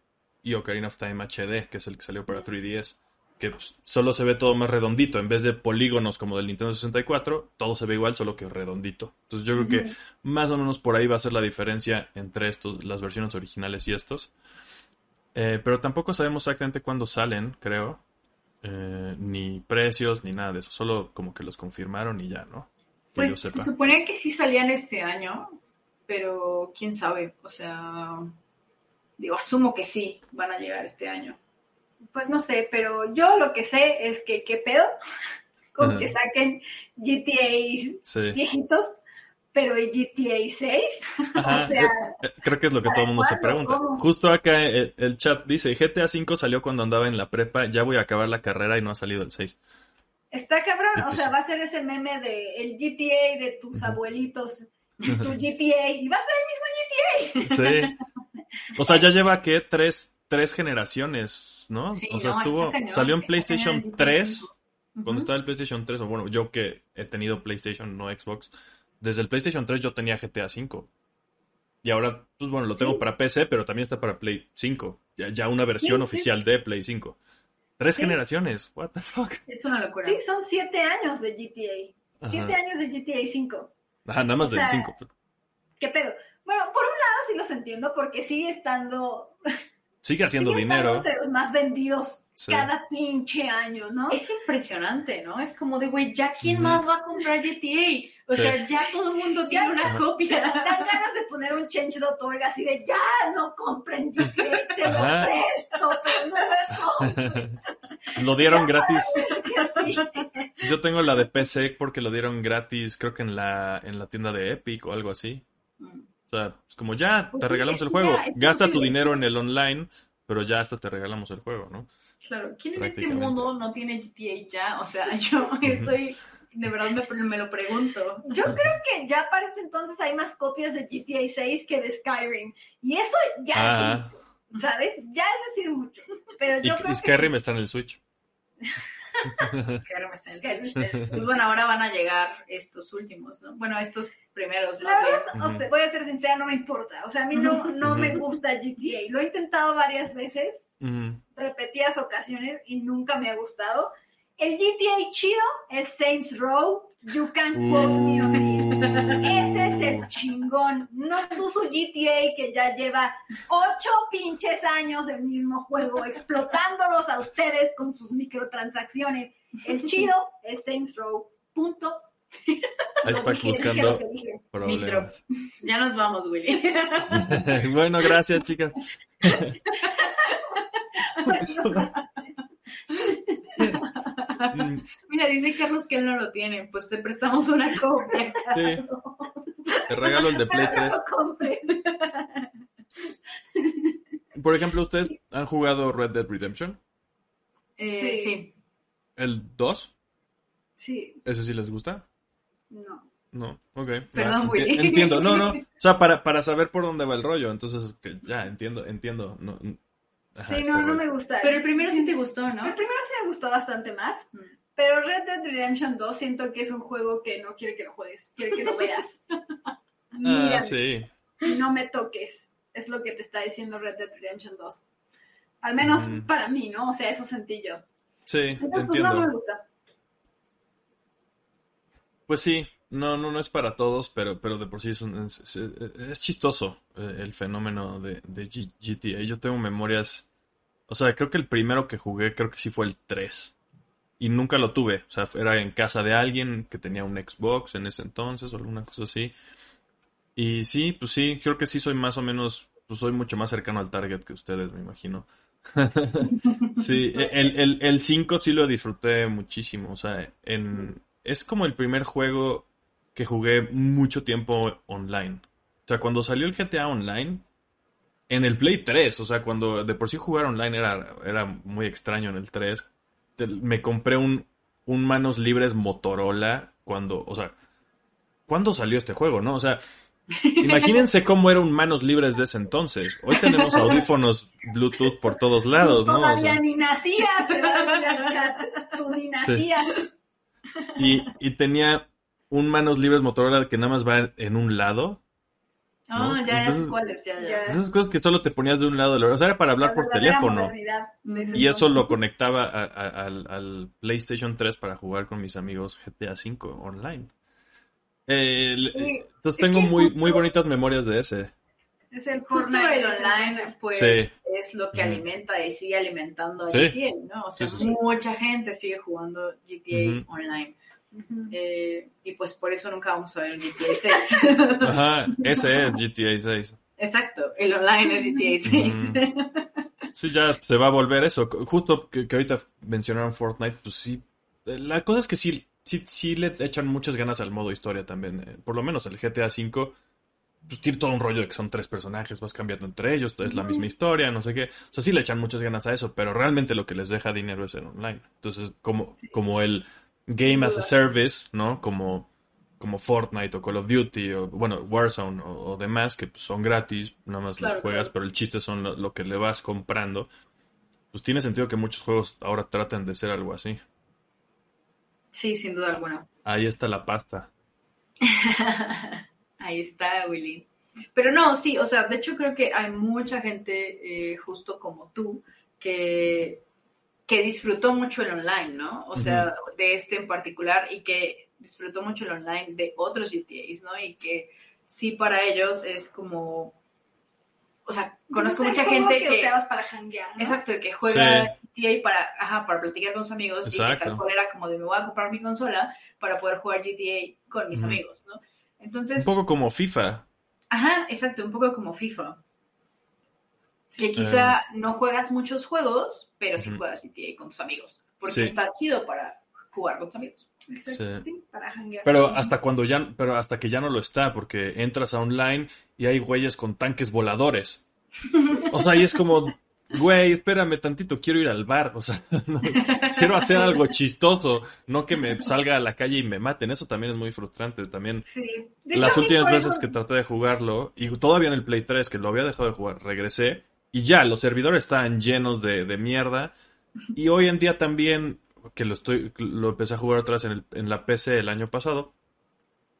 y Ocarina of Time HD, que es el que salió para 3DS, que pues, solo se ve todo más redondito, en vez de polígonos como del Nintendo 64, todo se ve igual, solo que redondito. Entonces yo creo que más o menos por ahí va a ser la diferencia entre estos, las versiones originales y estos. Eh, pero tampoco sabemos exactamente cuándo salen, creo. Eh, ni precios, ni nada de eso. Solo como que los confirmaron y ya, ¿no? Que yo Pues sepa. se suponía que sí salían este año, pero quién sabe, o sea, digo, asumo que sí van a llegar este año. Pues no sé, pero yo lo que sé es que qué pedo con que saquen GTA Sí. viejitos, pero el GTA 6, Ajá, o sea, eh, creo que es lo que todo el mundo se pregunta. ¿Cómo? Justo acá eh, el, chat dice, GTA V salió cuando andaba en la prepa, ya voy a acabar la carrera y no ha salido el 6. está cabrón, o pues sea, va a ser ese meme de el GTA de tus abuelitos, tu GTA, y va a ser el mismo GTA. Sí. O sea, ya lleva, ¿qué? Tres, tres generaciones, ¿no? Sí, o sea, no, estuvo, cañón, salió en PlayStation cañón el 3, GTA. cuando Ujú. estaba el PlayStation 3, o bueno, yo que he tenido PlayStation, no Xbox, desde el PlayStation 3 yo tenía GTA V. Y ahora, pues bueno, lo tengo Sí. para PC, pero también está para Play 5. Ya, ya una versión Sí, sí. oficial de Play 5. Tres Sí. generaciones, what the fuck. Es una locura. Sí, son siete años de GTA, Ajá. siete años de GTA 5. Ajá, nada más O del sea, 5. ¿Qué pedo? Bueno, por un lado sí los entiendo porque sigue estando, Sigue haciendo sigue dinero. entre los más vendidos Sí. cada pinche año, ¿no? Es impresionante, ¿no? Es como de, güey, ¿ya quién más va a comprar GTA? O Sí. sea, ya todo el mundo tiene Ya- una Ajá. copia. Dan ganas de poner un change.org así de ya no compren GTA, te lo presto, pero no lo compren. lo dieron gratis. Yo tengo la de PC porque lo dieron gratis, creo que en la, en la tienda de Epic o algo así. O sea, es como ya, Pues te sí, regalamos el juego. Gasta tu dinero en el online, pero ya hasta te regalamos el juego, ¿no? Claro, ¿quién en este mundo no tiene GTA ya? O sea, yo estoy, de verdad me, me lo pregunto. Yo creo que ya para este entonces hay más copias de GTA 6 que de Skyrim. Y eso es ya Ah, es mucho, ¿sabes? Ya es decir mucho. Pero y, yo creo y que Skyrim está en el Switch. Pues bueno, ahora van a llegar estos últimos, ¿no? Bueno, estos primeros, La verdad, o sea, voy a ser sincera, no me importa. O sea, a mí no, no me gusta GTA. Lo he intentado varias veces, repetidas ocasiones, y nunca me ha gustado. El GTA chido es Saints Row. You can quote me on it. Es chingón. No tú su GTA que ya lleva ocho pinches años el mismo juego, explotándolos a ustedes con sus microtransacciones. El chido es Saints Row. Punto. Ahí está Dije- dije buscando problemas. Ya nos vamos, Willy. bueno, gracias, chicas. Mm, Mira, dice Carlos que él no lo tiene. Pues te prestamos una copia. Sí. Te regalo el de Play Pero no 3. lo compres. Por ejemplo, ¿ustedes han jugado Red Dead Redemption? Eh, Sí. sí. ¿El 2? Sí, ¿Ese sí les gusta? no. No, ok. Perdón, enti- Willy. Entiendo, no, no. O sea, para, para saber por dónde va el rollo. Entonces, que ya, entiendo, entiendo. No, ajá, Sí, no, no me gusta. Pero el primero sí te gustó, ¿no? El primero sí me gustó bastante más, Mm. pero Red Dead Redemption 2 siento que es un juego que no quiere que lo juegues, quiere que lo veas. Mira, Ah, sí. no me toques, es lo que te está diciendo Red Dead Redemption 2. Al menos Ujú. para mí, ¿no? O sea, eso sentí yo. Sí, Entonces, pues no me entiendo. gusta. Pues sí, no, no, no es para todos, pero, pero de por sí es, un- es, chistoso eh, el fenómeno de, de G- GTA. Yo tengo memorias, o sea, creo que el primero que jugué creo que sí fue el 3. Y nunca lo tuve, o sea, era en casa de alguien que tenía un Xbox en ese entonces o alguna cosa así. Y sí, pues sí, creo que sí soy más o menos, pues soy mucho más cercano al target que ustedes, me imagino. Sí, el, el, el 5 sí lo disfruté muchísimo. O sea, en, es como el primer juego que jugué mucho tiempo online. O sea, cuando salió el GTA Online, en el Play 3, o sea, cuando de por sí jugar online era, era muy extraño en el 3, te- me compré un, un manos libres Motorola cuando, o sea, ¿cuándo salió este juego, no? O sea, imagínense cómo era un manos libres de ese entonces. Hoy tenemos audífonos Bluetooth por todos lados, ¿no? O sea, ni nacías, ni nacías. y, y tenía un manos libres Motorola que nada más va en un lado. No, ¿No? ya, Entonces- sé cuáles, ya, ya. Ya. Esas cosas que solo te ponías de un lado, o sea, era para hablar La por teléfono. Y eso lo conectaba a- a- al, al PlayStation 3 para jugar con mis amigos GTA V online. Eh, Sí, entonces es tengo muy, justo- muy bonitas memorias de ese. Es el Justo el online, pues, Sí. es lo que alimenta y sigue alimentando a Sí. GTA, ¿no? O sea, Sí, sí, sí. mucha gente sigue jugando GTA online. Eh, y pues por eso nunca vamos a ver GTA 6. Ajá, ese es GTA 6. Exacto, el online es GTA 6. Sí, ya se va a volver eso. Justo que, que ahorita mencionaron Fortnite, pues sí. Eh, La cosa es que sí, sí, sí le echan muchas ganas al modo historia también. Eh, Por lo menos el GTA V, pues tiene todo un rollo de que son tres personajes, vas cambiando entre ellos, es la misma historia, no sé qué. O sea, sí le echan muchas ganas a eso, pero realmente lo que les deja dinero es el online. Entonces, como, como el Game as a Service, ¿no? Como, como Fortnite o Call of Duty o, bueno, Warzone o, o demás, que pues, son gratis, nada más Claro, los juegas, claro. pero el chiste son lo, lo que le vas comprando. Pues tiene sentido que muchos juegos ahora traten de ser algo así. Sí, sin duda alguna. Ahí está la pasta. Ahí está, Willy. Pero no, sí, o sea, de hecho creo que hay mucha gente, eh, justo como tú, que, que disfrutó mucho el online, ¿no? O sea, de este en particular y que disfrutó mucho el online de otros GTAs, ¿no? Y que sí para ellos es como, o sea, conozco mucha gente que que... usabas para janguear, ¿no? Exacto, que juega GTA para, ajá, para platicar con sus amigos y que Exacto. tal cual era como de me voy a comprar mi consola para poder jugar GTA con mis amigos, ¿no? Un Entonces, poco como FIFA. ajá, exacto, un poco como FIFA. Que quizá no juegas muchos juegos, pero sí juegas GTA con tus amigos. Porque Sí. está chido para jugar con tus amigos. Sí. sí, para. Pero hasta cuando ya, pero hasta que ya no lo está, porque entras a online y hay güeyes con tanques voladores. O sea, y es como, güey, espérame tantito, quiero ir al bar, o sea, no, quiero hacer algo chistoso, no que me salga a la calle y me maten. Eso también es muy frustrante. También Sí. Las últimas veces que traté de jugarlo, y todavía en el Play 3, que lo había dejado de jugar, regresé, y ya, los servidores estaban llenos de, de mierda. Y hoy en día también que lo estoy, lo empecé a jugar otra vez en, el- en la PC el año pasado.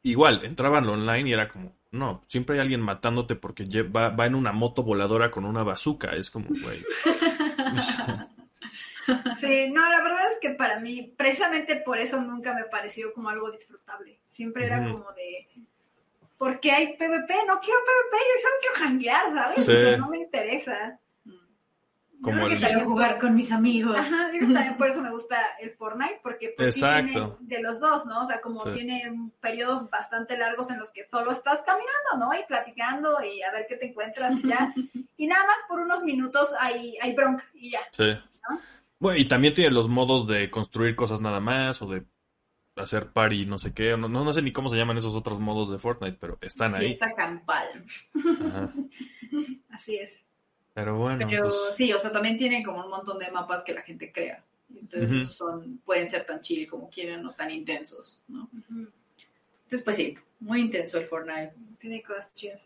Igual, entraban online y era como, no, siempre hay alguien matándote porque va, va en una moto voladora con una bazooka. Es como, güey. o sea, Sí, no, la verdad es que para mí, precisamente por eso nunca me pareció como algo disfrutable. Siempre era como de, ¿por qué hay PvP? No quiero PvP, yo solo quiero janguear, ¿sabes? Sí. O sea, no me interesa. Yo Como que el- jugar con mis amigos. Ajá, yo también por eso me gusta el Fortnite, porque pues, sí tiene de los dos, ¿no? O sea, como Sí. tiene periodos bastante largos en los que solo estás caminando, ¿no? Y platicando y a ver qué te encuentras y ya. y nada más por unos minutos hay, hay bronca y ya. sí. ¿No? Bueno, y también tiene los modos de construir cosas nada más o de hacer party, no sé qué. No, no, no sé ni cómo se llaman esos otros modos de Fortnite, pero están ahí. Fiesta campal. Ajá. Así es. Pero bueno, Pero pues, sí, o sea, también tiene como un montón de mapas que la gente crea. Entonces, son, pueden ser tan chill como quieran o tan intensos, ¿no? Entonces, pues sí, muy intenso el Fortnite. Tiene cosas chidas.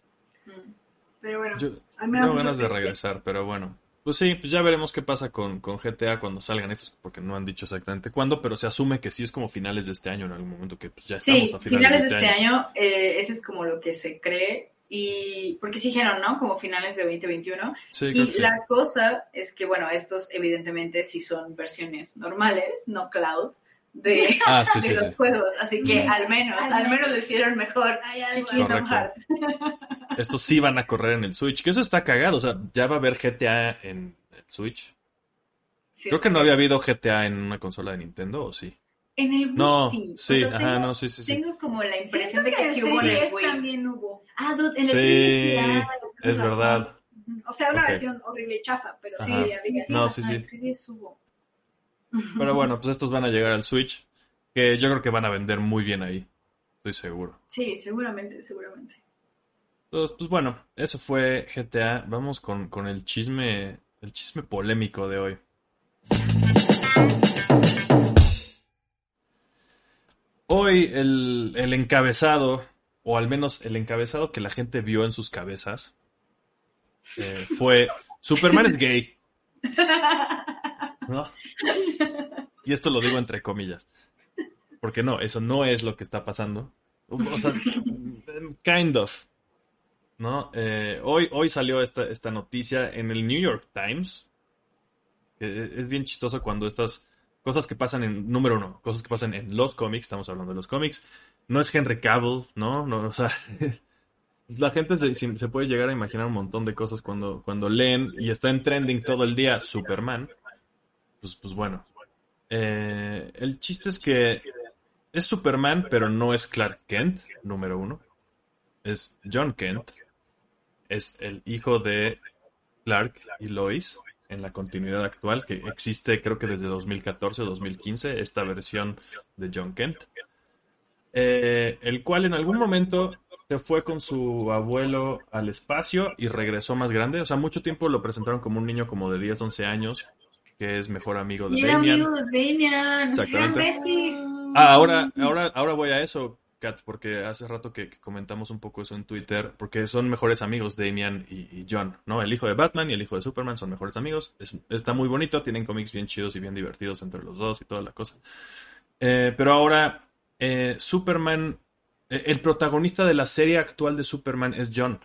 Mm. Pero bueno, yo al menos tengo ganas de regresar, pero bueno. Pues sí, pues ya veremos qué pasa con, con GTA cuando salgan estos, porque no han dicho exactamente cuándo, pero se asume que sí es como finales de este año en algún momento, que pues ya Sí, estamos a finales, finales de este año, eh, ese es como lo que se cree. Y porque sí dijeron, ¿no? Como finales de 2021. Sí, Y sí. la cosa es que, bueno, estos evidentemente sí son versiones normales, no cloud, de, Ah, sí, de sí, los sí. juegos. Así que Mm. al menos, Al al menos lo hicieron mejor Hay que algo. Kingdom Correcto. Hearts. Estos sí van a correr en el Switch, que eso está cagado, o sea, ya va a haber GTA en el Switch. Sí, Creo que no había habido GTA en una consola de Nintendo, ¿o sí? En el Wii No, sí. O sí, sea, ajá, tengo, no, sí, sí, sí. tengo como la impresión de que sí en hubo en el 3DS Wii. también hubo. Ah, dude, en el Sí, 3DS, ah, Es verdad. O sea, una Ok. versión horrible y chafa, pero sí, Ajá. había. No, sí, sí. el 3DS hubo. Pero bueno, pues estos van a llegar al Switch, que yo creo que van a vender muy bien ahí, estoy seguro. Sí, seguramente, seguramente. Entonces, pues bueno, eso fue GTA. Vamos con, con el chisme, el chisme polémico de hoy. Hoy el, el encabezado, o al menos el encabezado que la gente vio en sus cabezas, eh, fue Superman es gay. ¿No? Y esto lo digo entre comillas. Porque no, eso no es lo que está pasando. O sea, kind of. ¿No? Eh, hoy, hoy salió esta, esta noticia en el New York Times. que es bien chistoso cuando estas cosas que pasan en, número uno, cosas que pasan en los cómics, estamos hablando de los cómics, no es Henry Cavill, ¿no? no o sea, la gente se, se puede llegar a imaginar un montón de cosas cuando, cuando leen y está en trending todo el día Superman. Pues, pues bueno. Eh, el chiste es que es Superman, pero no es Clark Kent, número uno. Es John Kent. Es el hijo de Clark y Lois en la continuidad actual, que existe creo que desde 2014 o 2015, esta versión de John Kent. Eh, el cual en algún momento se fue con su abuelo al espacio y regresó más grande. O sea, mucho tiempo lo presentaron como un niño como de 10, 11 años, que es mejor amigo de Damian. amigo de Damian. Exactamente. Ah, ahora, ahora, ahora voy a eso, Kat, porque hace rato que, que comentamos un poco eso en Twitter, porque son mejores amigos Damian y, y John, ¿no? El hijo de Batman y el hijo de Superman son mejores amigos. Es- está muy bonito, tienen cómics bien chidos y bien divertidos entre los dos y toda la cosa. Eh, pero ahora, eh, Superman, eh, el protagonista de la serie actual de Superman es John.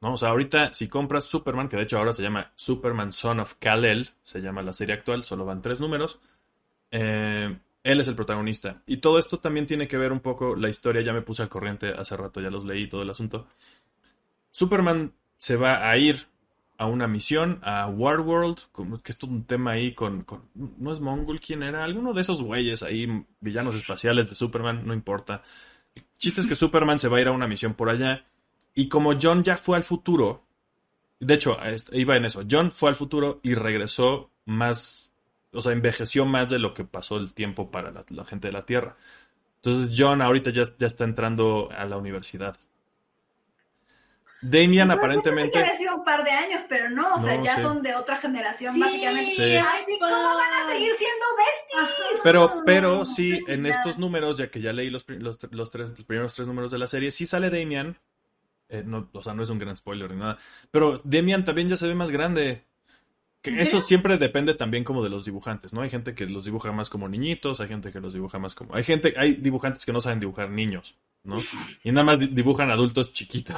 ¿No? O sea, ahorita si compras Superman, que de hecho ahora se llama Superman Son of Kal-El, se llama la serie actual, solo van tres números. Eh, él es el protagonista. Y todo esto también tiene que ver un poco la historia. Ya me puse al corriente hace rato, ya los leí todo el asunto. Superman se va a ir a una misión a Warworld, que es todo un tema ahí con, con- no es Mongol quién era, alguno de esos güeyes ahí, villanos espaciales de Superman, no importa. El chiste es que Superman se va a ir a una misión por allá y como John ya fue al futuro, de hecho, iba en eso, John fue al futuro y regresó más, o sea, envejeció más de lo que pasó el tiempo para la, la gente de la Tierra. Entonces John ahorita ya, ya está entrando a la universidad. Damian pensé que aparentemente... había sido un par de años, pero no, o sea, No, ya sí. son de otra generación, Sí, básicamente. Sí. Así, ¿cómo van a seguir siendo besties? Pero, pero no sí, en estos números, ya que ya leí los, los tres, los primeros tres números de la serie, sí sale Damian. Eh, no, o sea, no es un gran spoiler ni nada. Pero Damian también ya se ve más grande. Que ¿En eso siempre depende también como de los dibujantes, ¿no? Hay gente que los dibuja más como niñitos, hay gente que los dibuja más como... Hay gente, hay dibujantes que no saben dibujar niños, ¿no? Y nada más di- dibujan adultos chiquitos.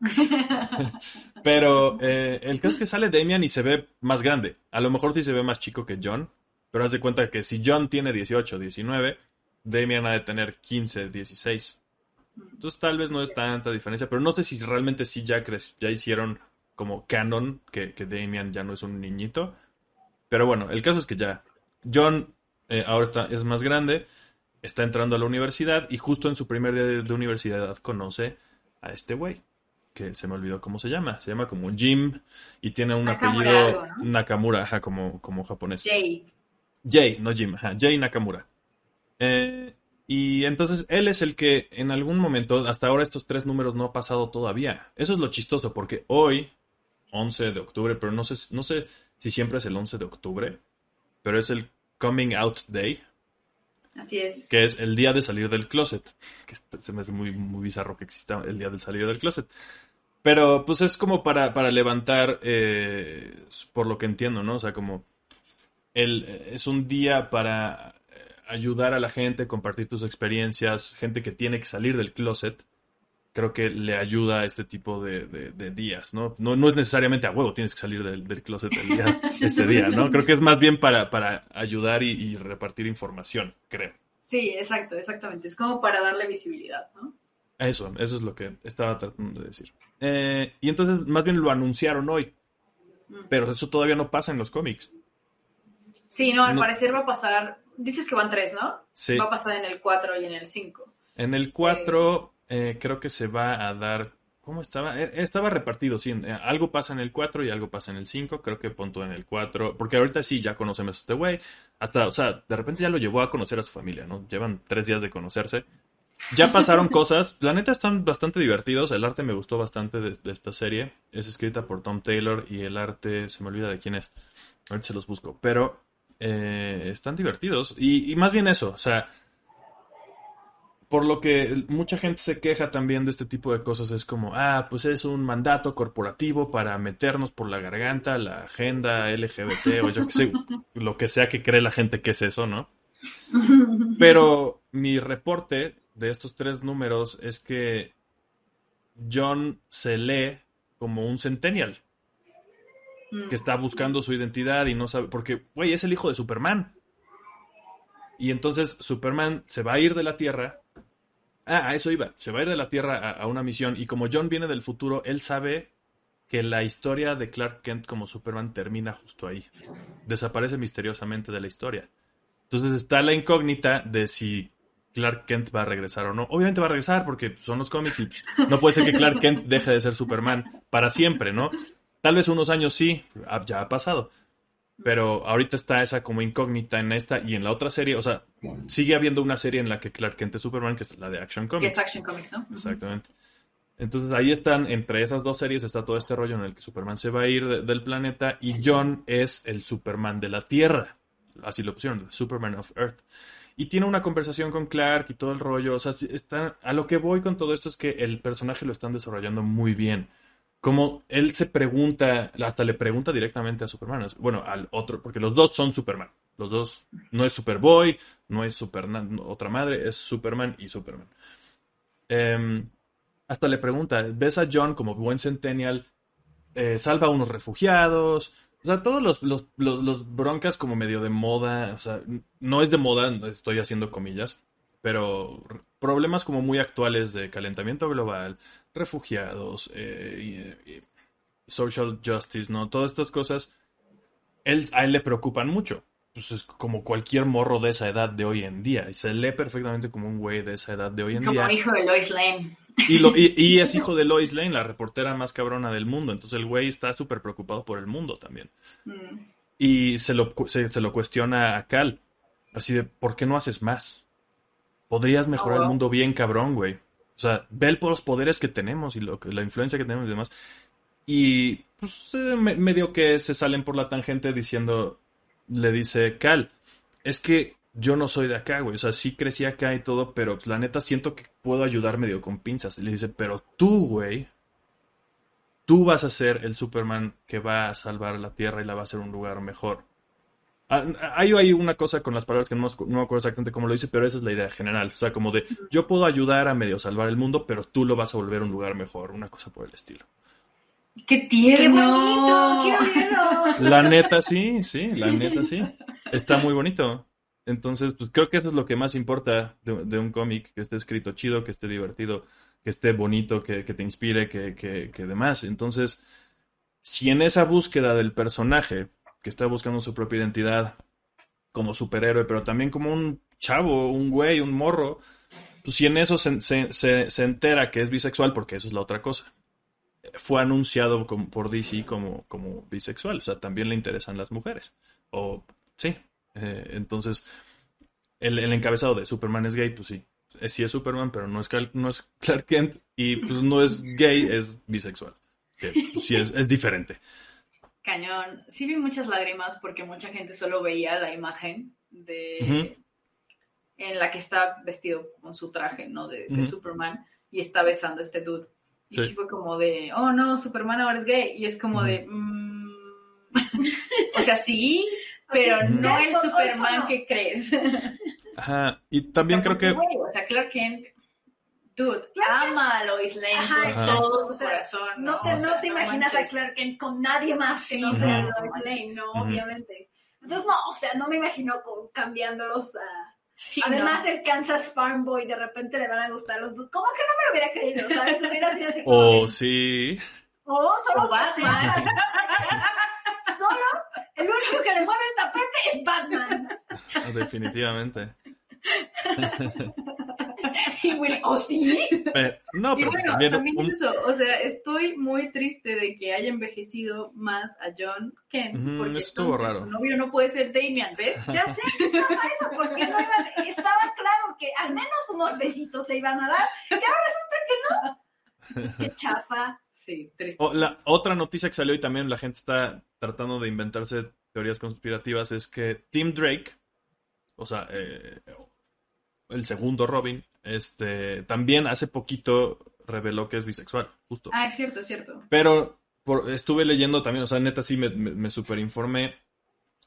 Pero eh, el caso es que sale Damian y se ve más grande. A lo mejor sí se ve más chico que John, pero haz de cuenta que si John tiene 18, 19, Damian ha de tener 15, 16. Entonces tal vez no es tanta diferencia, pero no sé si realmente sí ya, ya hicieron como canon que, que Damian ya no es un niñito. Pero bueno, el caso es que ya John eh, ahora está, es más grande, está entrando a la universidad y justo en su primer día de, de universidad conoce a este güey, que se me olvidó cómo se llama. Se llama como Jim y tiene un Nakamura apellido algo, ¿no? Nakamura, ajá, como, como japonés. Jay. Jay, no Jim, ajá, Jay Nakamura. Eh, y entonces él es el que en algún momento, hasta ahora estos tres números no ha pasado todavía. Eso es lo chistoso, porque hoy, 11 de octubre, pero no sé, no sé si siempre es el 11 de octubre, pero es el Coming Out Day, Así es. que es el día de salir del closet. Que est- se me hace muy, muy bizarro que exista el día de salir del closet. Pero pues es como para, para levantar, eh, por lo que entiendo, ¿no? O sea, como el, eh, es un día para ayudar a la gente, compartir tus experiencias, gente que tiene que salir del closet. Creo que le ayuda a este tipo de, de- de días, ¿no? ¿no? No es necesariamente a huevo, tienes que salir del, del closet el día, este día, ¿no? Creo que es más bien para, para ayudar y, y repartir información, creo. Sí, exacto, exactamente. Es como para darle visibilidad, ¿no? Eso, eso es lo que estaba tratando de decir. Eh, y entonces, más bien lo anunciaron hoy, Mm. pero eso todavía no pasa en los cómics. Sí, no, al No. parecer va a pasar. Dices que van tres, ¿no? Sí. Va a pasar en el 4 y en el 5. En el 4 eh, creo que se va a dar... ¿Cómo estaba? Eh, estaba repartido, sí. eh, algo pasa en el 4 y algo pasa en el 5. Creo que punto en el 4. Porque ahorita sí, ya conocemos a este güey. Hasta, o sea, de repente ya lo llevó a conocer a su familia, ¿no? Llevan tres días de conocerse. Ya pasaron cosas. La neta están bastante divertidos. El arte me gustó bastante de, de esta serie. Es escrita por Tom Taylor y el arte se me olvida de quién es. Ahorita se los busco. Pero eh, están divertidos. Y, y más bien eso, o sea, por lo que mucha gente se queja también de este tipo de cosas, es como, ah, pues es un mandato corporativo para meternos por la garganta la agenda LGBT o yo qué sé, lo que sea que cree la gente que es eso, ¿no? Pero mi reporte de estos tres números es que John se lee como un centennial Mm. que está buscando su identidad y no sabe, porque, güey, es el hijo de Superman. Y entonces Superman se va a ir de la Tierra. Ah, a eso iba. Se va a ir de la Tierra a, a una misión. Y como John viene del futuro, él sabe que la historia de Clark Kent como Superman termina justo ahí. Desaparece misteriosamente de la historia. Entonces está la incógnita de si Clark Kent va a regresar o no. Obviamente va a regresar porque son los cómics y no puede ser que Clark Kent deje de ser Superman para siempre, ¿no? Tal vez unos años sí, ya ha pasado. Pero ahorita está esa como incógnita en esta y en la otra serie. O sea, sigue habiendo una serie en la que Clark Kent es Superman, que es la de Action Que Comics. es Action Comics, ¿no? Exactamente. Entonces ahí están, entre esas dos series está todo este rollo en el que Superman se va a ir de- del planeta y John es el Superman de la Tierra. Así lo pusieron, Superman of Earth. Y tiene una conversación con Clark y todo el rollo. O sea, está, a lo que voy con todo esto es que el personaje lo están desarrollando muy bien. Como él se pregunta, hasta le pregunta directamente a Superman. Bueno, al otro, porque los dos son Superman. Los dos, no es Superboy, no es Superman, otra madre, es Superman y Superman. Em, hasta le pregunta, ¿ves a John como buen centennial? eh, salva a unos refugiados. O sea, todos los, los, los, los broncas como medio de moda. O sea, no es de moda, estoy haciendo comillas. Pero problemas como muy actuales de calentamiento global, refugiados, eh, y- y social justice, ¿no? Todas estas cosas, él, a él le preocupan mucho. Pues es como cualquier morro de esa edad de hoy en día. Y se lee perfectamente como un güey de esa edad de hoy en Como día. hijo de Lois Lane. Y, lo, y, y es hijo de Lois Lane, la reportera más cabrona del mundo. Entonces el güey está súper preocupado por el mundo también. Mm. Y se lo, se lo cuestiona a Cal. Así de, ¿por qué no haces más? Podrías mejorar Oh, el wow. mundo bien cabrón, güey. O sea, ve el- los poderes que tenemos y lo, la influencia que tenemos y demás. Y pues eh, me- medio que se salen por la tangente diciendo, le dice Cal, es que yo no soy de acá, güey. O sea, sí crecí acá y todo, pero pues, la neta siento que puedo ayudar medio con pinzas. Y le dice, pero tú, güey, tú vas a ser el Superman que va a salvar la Tierra y la va a hacer un lugar mejor. Ah, Hay hay una cosa con las palabras que no, me acu- no me acuerdo exactamente cómo lo dice, pero esa es la idea general. O sea, como de yo puedo ayudar a medio salvar el mundo, pero tú lo vas a volver un lugar mejor, una cosa por el estilo. ¡Qué tierno! ¡Qué bonito! ¡Quiero verlo! La neta sí, sí, la neta sí. Está muy bonito. Entonces, pues creo que eso es lo que más importa de, de un cómic, que esté escrito chido, que esté divertido, que esté bonito, que, que te inspire, que, que, que demás. Entonces, si en esa búsqueda del personaje, que está buscando su propia identidad como superhéroe, pero también como un chavo, un güey, un morro, pues si en eso se, se, se, se entera que es bisexual, porque eso es la otra cosa fue anunciado por DC como, como bisexual, o sea, también le interesan las mujeres. O sí. Eh, entonces, el, el encabezado de Superman es gay, pues sí. Sí es Superman, pero no es, no es Clark Kent y pues no es gay, es bisexual. Pues, sí es, es diferente. Cañón. Sí vi muchas lágrimas porque mucha gente solo veía la imagen de en la que está vestido con su traje, ¿no? De. Superman y está besando a este dude. Y Sí. sí fue como de, oh no, Superman ahora es gay. Y es como de, mm, o sea, sí, pero no el Superman no. que crees. Ajá. Y también O sea, creo que. güey, o sea, Clark Kent, dude, Clark Kent- ama a Lois Lane Ajá, todo O su sea, corazón. No te, O no sea, te imaginas a. Clark Kent con nadie más que no Sí, sea no, Lois. Lane, no, obviamente. Entonces, no, o sea, no me imagino con- cambiándolos a... Sí, Además, no. el Kansas Farm Boy de repente le van a gustar los dos. ¿Cómo que no me lo hubiera creído? ¿Sabes? Hubiera sido así como. Oh, sí. oh, solo O Batman. Solo el único que le mueve el tapete es Batman. Definitivamente. Y Willy, ¿oh sí? No, Y pero pues bueno, también también un- eso, o sea, estoy muy triste de que haya envejecido más a John Kent, Ujú, porque estuvo raro. su novio no puede ser Damian, ¿ves? Ya sé, qué chafa eso, porque no iban, estaba claro que al menos unos besitos se iban a dar, y ahora resulta que no. Qué chafa. Sí, triste. O- la otra noticia que salió y también la gente está tratando de inventarse teorías conspirativas es que Tim Drake, o sea, eh, el segundo Robin, este, también hace poquito reveló que es bisexual, justo. Ah, es cierto, es cierto. Pero por- estuve leyendo también, o sea, neta sí me, me, me superinformé.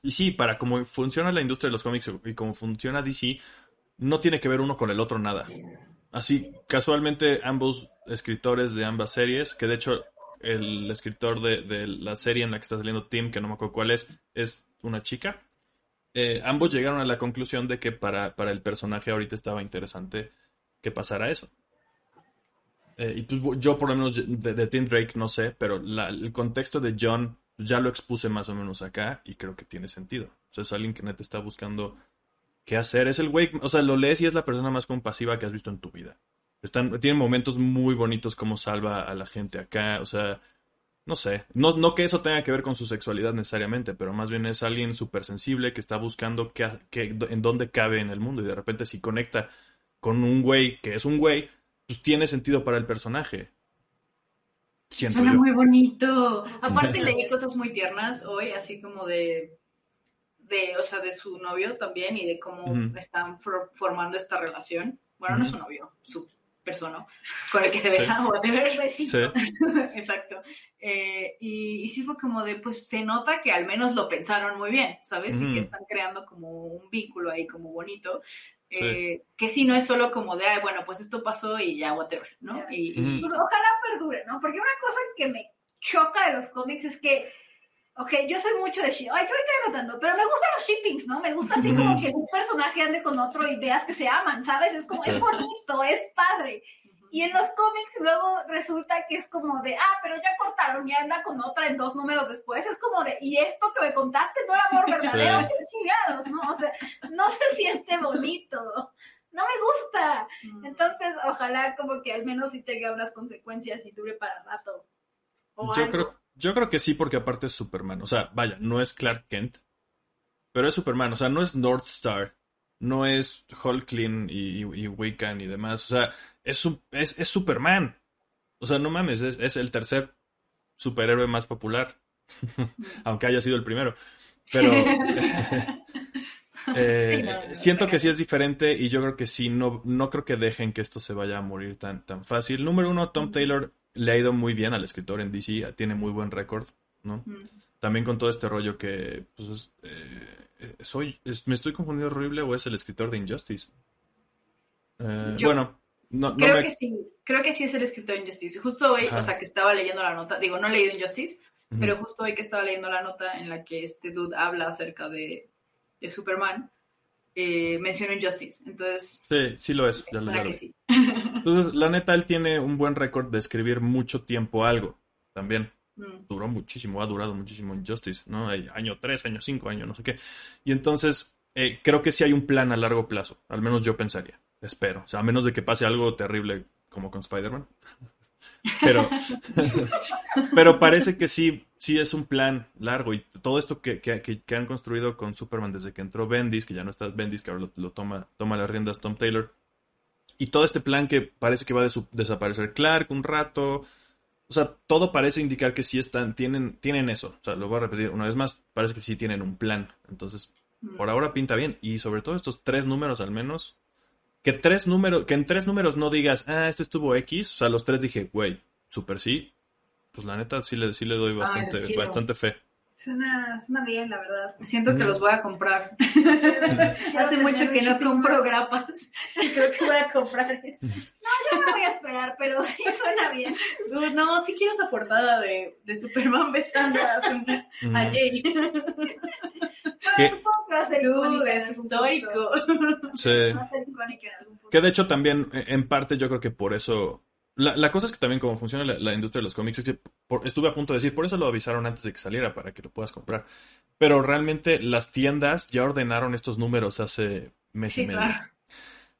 Y sí, para cómo funciona la industria de los cómics y cómo funciona DC, no tiene que ver uno con el otro nada. Así, casualmente, ambos escritores de ambas series, que de hecho el escritor de, de la serie en la que está saliendo Tim, que no me acuerdo cuál es, es una chica. Eh, ambos llegaron a la conclusión de que para, para el personaje ahorita estaba interesante que pasara eso. Eh, y pues yo por lo menos de, de Tim Drake no sé, pero el contexto de John ya lo expuse más o menos acá y creo que tiene sentido. O sea, es alguien que neta está buscando qué hacer. Es el güey, o sea, lo lees y es la persona más compasiva que has visto en tu vida. Están, tiene momentos muy bonitos como salva a la gente acá, o sea, no sé, no, no que eso tenga que ver con su sexualidad necesariamente, pero más bien es alguien súper sensible que está buscando qué, qué- en dónde cabe en el mundo y de repente si conecta con un güey que es un güey, pues tiene sentido para el personaje. Siento Suena yo. muy bonito. Aparte leí cosas muy tiernas hoy, así como de, de, o sea, de su novio también y de cómo están for- formando esta relación. Bueno, no es su novio, su persona con el que se besan, whatever. El besito. Sí. Exacto. Eh, y, y sí fue como de, pues se nota que al menos lo pensaron muy bien, ¿sabes? Y Ujú. que están creando como un vínculo ahí como bonito. Sí. Eh, que sí no es solo como de, "Ay, bueno, pues esto pasó y ya, whatever, ¿no? Ya. Y, y- Ujú. Pues ojalá perdure, ¿no? Porque una cosa que me choca de los cómics es que, ok, yo soy mucho de ship, ay, yo ahorita notando, pero me gustan los shippings, ¿no? Me gusta así como que un personaje ande con otro y veas que se aman, ¿sabes? Es como, Sí. es bonito, es padre. Y en los cómics luego resulta que es como de, ah, pero ya cortaron y anda con otra en dos números después. Es como de, y esto que me contaste no era amor verdadero, Sí. qué chingados, ¿no? O sea, no se siente bonito. No me gusta. Entonces, ojalá como que al menos sí tenga unas consecuencias y dure para rato. O Yo algo. creo, yo creo que sí, porque aparte es Superman. O sea, vaya, no es Clark Kent, pero es Superman. O sea, no es North Star, no es Hulkling y, y, y Wiccan y demás. O sea, es, es, es Superman. O sea, no mames, es, es el tercer superhéroe más popular. Aunque haya sido el primero. Pero eh, Sí, no, no, siento no, que sí es diferente y yo creo que sí, no, no creo que dejen que esto se vaya a morir tan, tan fácil. Número uno, Tom Taylor le ha ido muy bien al escritor en DC, tiene muy buen récord, ¿no? Mm. También con todo este rollo que, pues, es, eh, soy, es- me estoy confundiendo horrible o es el escritor de Injustice. Eh, Yo bueno, no, no Creo me... que sí, creo que sí es el escritor de Injustice. Justo hoy, Ajá. o sea, que estaba leyendo la nota, digo, no he leído Injustice, pero justo hoy que estaba leyendo la nota en la que este dude habla acerca de, de Superman, eh, mencionó Injustice. Entonces, Sí, sí lo es, ya lo, ya lo sí. Entonces, la neta, él tiene un buen récord de escribir mucho tiempo algo. También Mm. duró muchísimo, ha durado muchísimo Injustice, ¿no? Año 3, año 5, año no sé qué. Y entonces, eh, creo que sí hay un plan a largo plazo. Al menos yo pensaría. Espero. O sea, a menos de que pase algo terrible como con Spider-Man. Pero, pero parece que sí, sí es un plan largo. Y todo esto que, que- que- han construido con Superman desde que entró Bendis, que ya no está Bendis, que ahora lo, lo toma, toma las riendas Tom Taylor. Y todo este plan que parece que va a desaparecer Clark un rato. O sea, todo parece indicar que sí están, tienen, tienen eso. O sea, lo voy a repetir una vez más, parece que sí tienen un plan. Entonces, Mm. por ahora pinta bien. Y sobre todo estos tres números al menos. Que tres números, que en tres números no digas, ah, este estuvo X. O sea, los tres dije, güey, super sí. Pues la neta sí le, sí le doy bastante, bastante fe. Suena, suena bien, la verdad. Siento que los voy a comprar. Hace mucho que no compro grapas. Creo que voy a comprar eso. Yo me voy a esperar, pero sí suena bien. Dude, No, sí quiero esa portada de, de Superman besando a, su- a. Jay. Pero supongo que va a ser icónica Dude, es histórico. Sí. Va a ser icónica en algún punto. Que de hecho también, eh, en parte, yo creo que por eso. La, la cosa es que también, como funciona la, la industria de los cómics, es que por- estuve a punto de decir, por eso lo avisaron antes de que saliera, para que lo puedas comprar. Pero realmente las tiendas ya ordenaron estos números hace mes y medio. claro.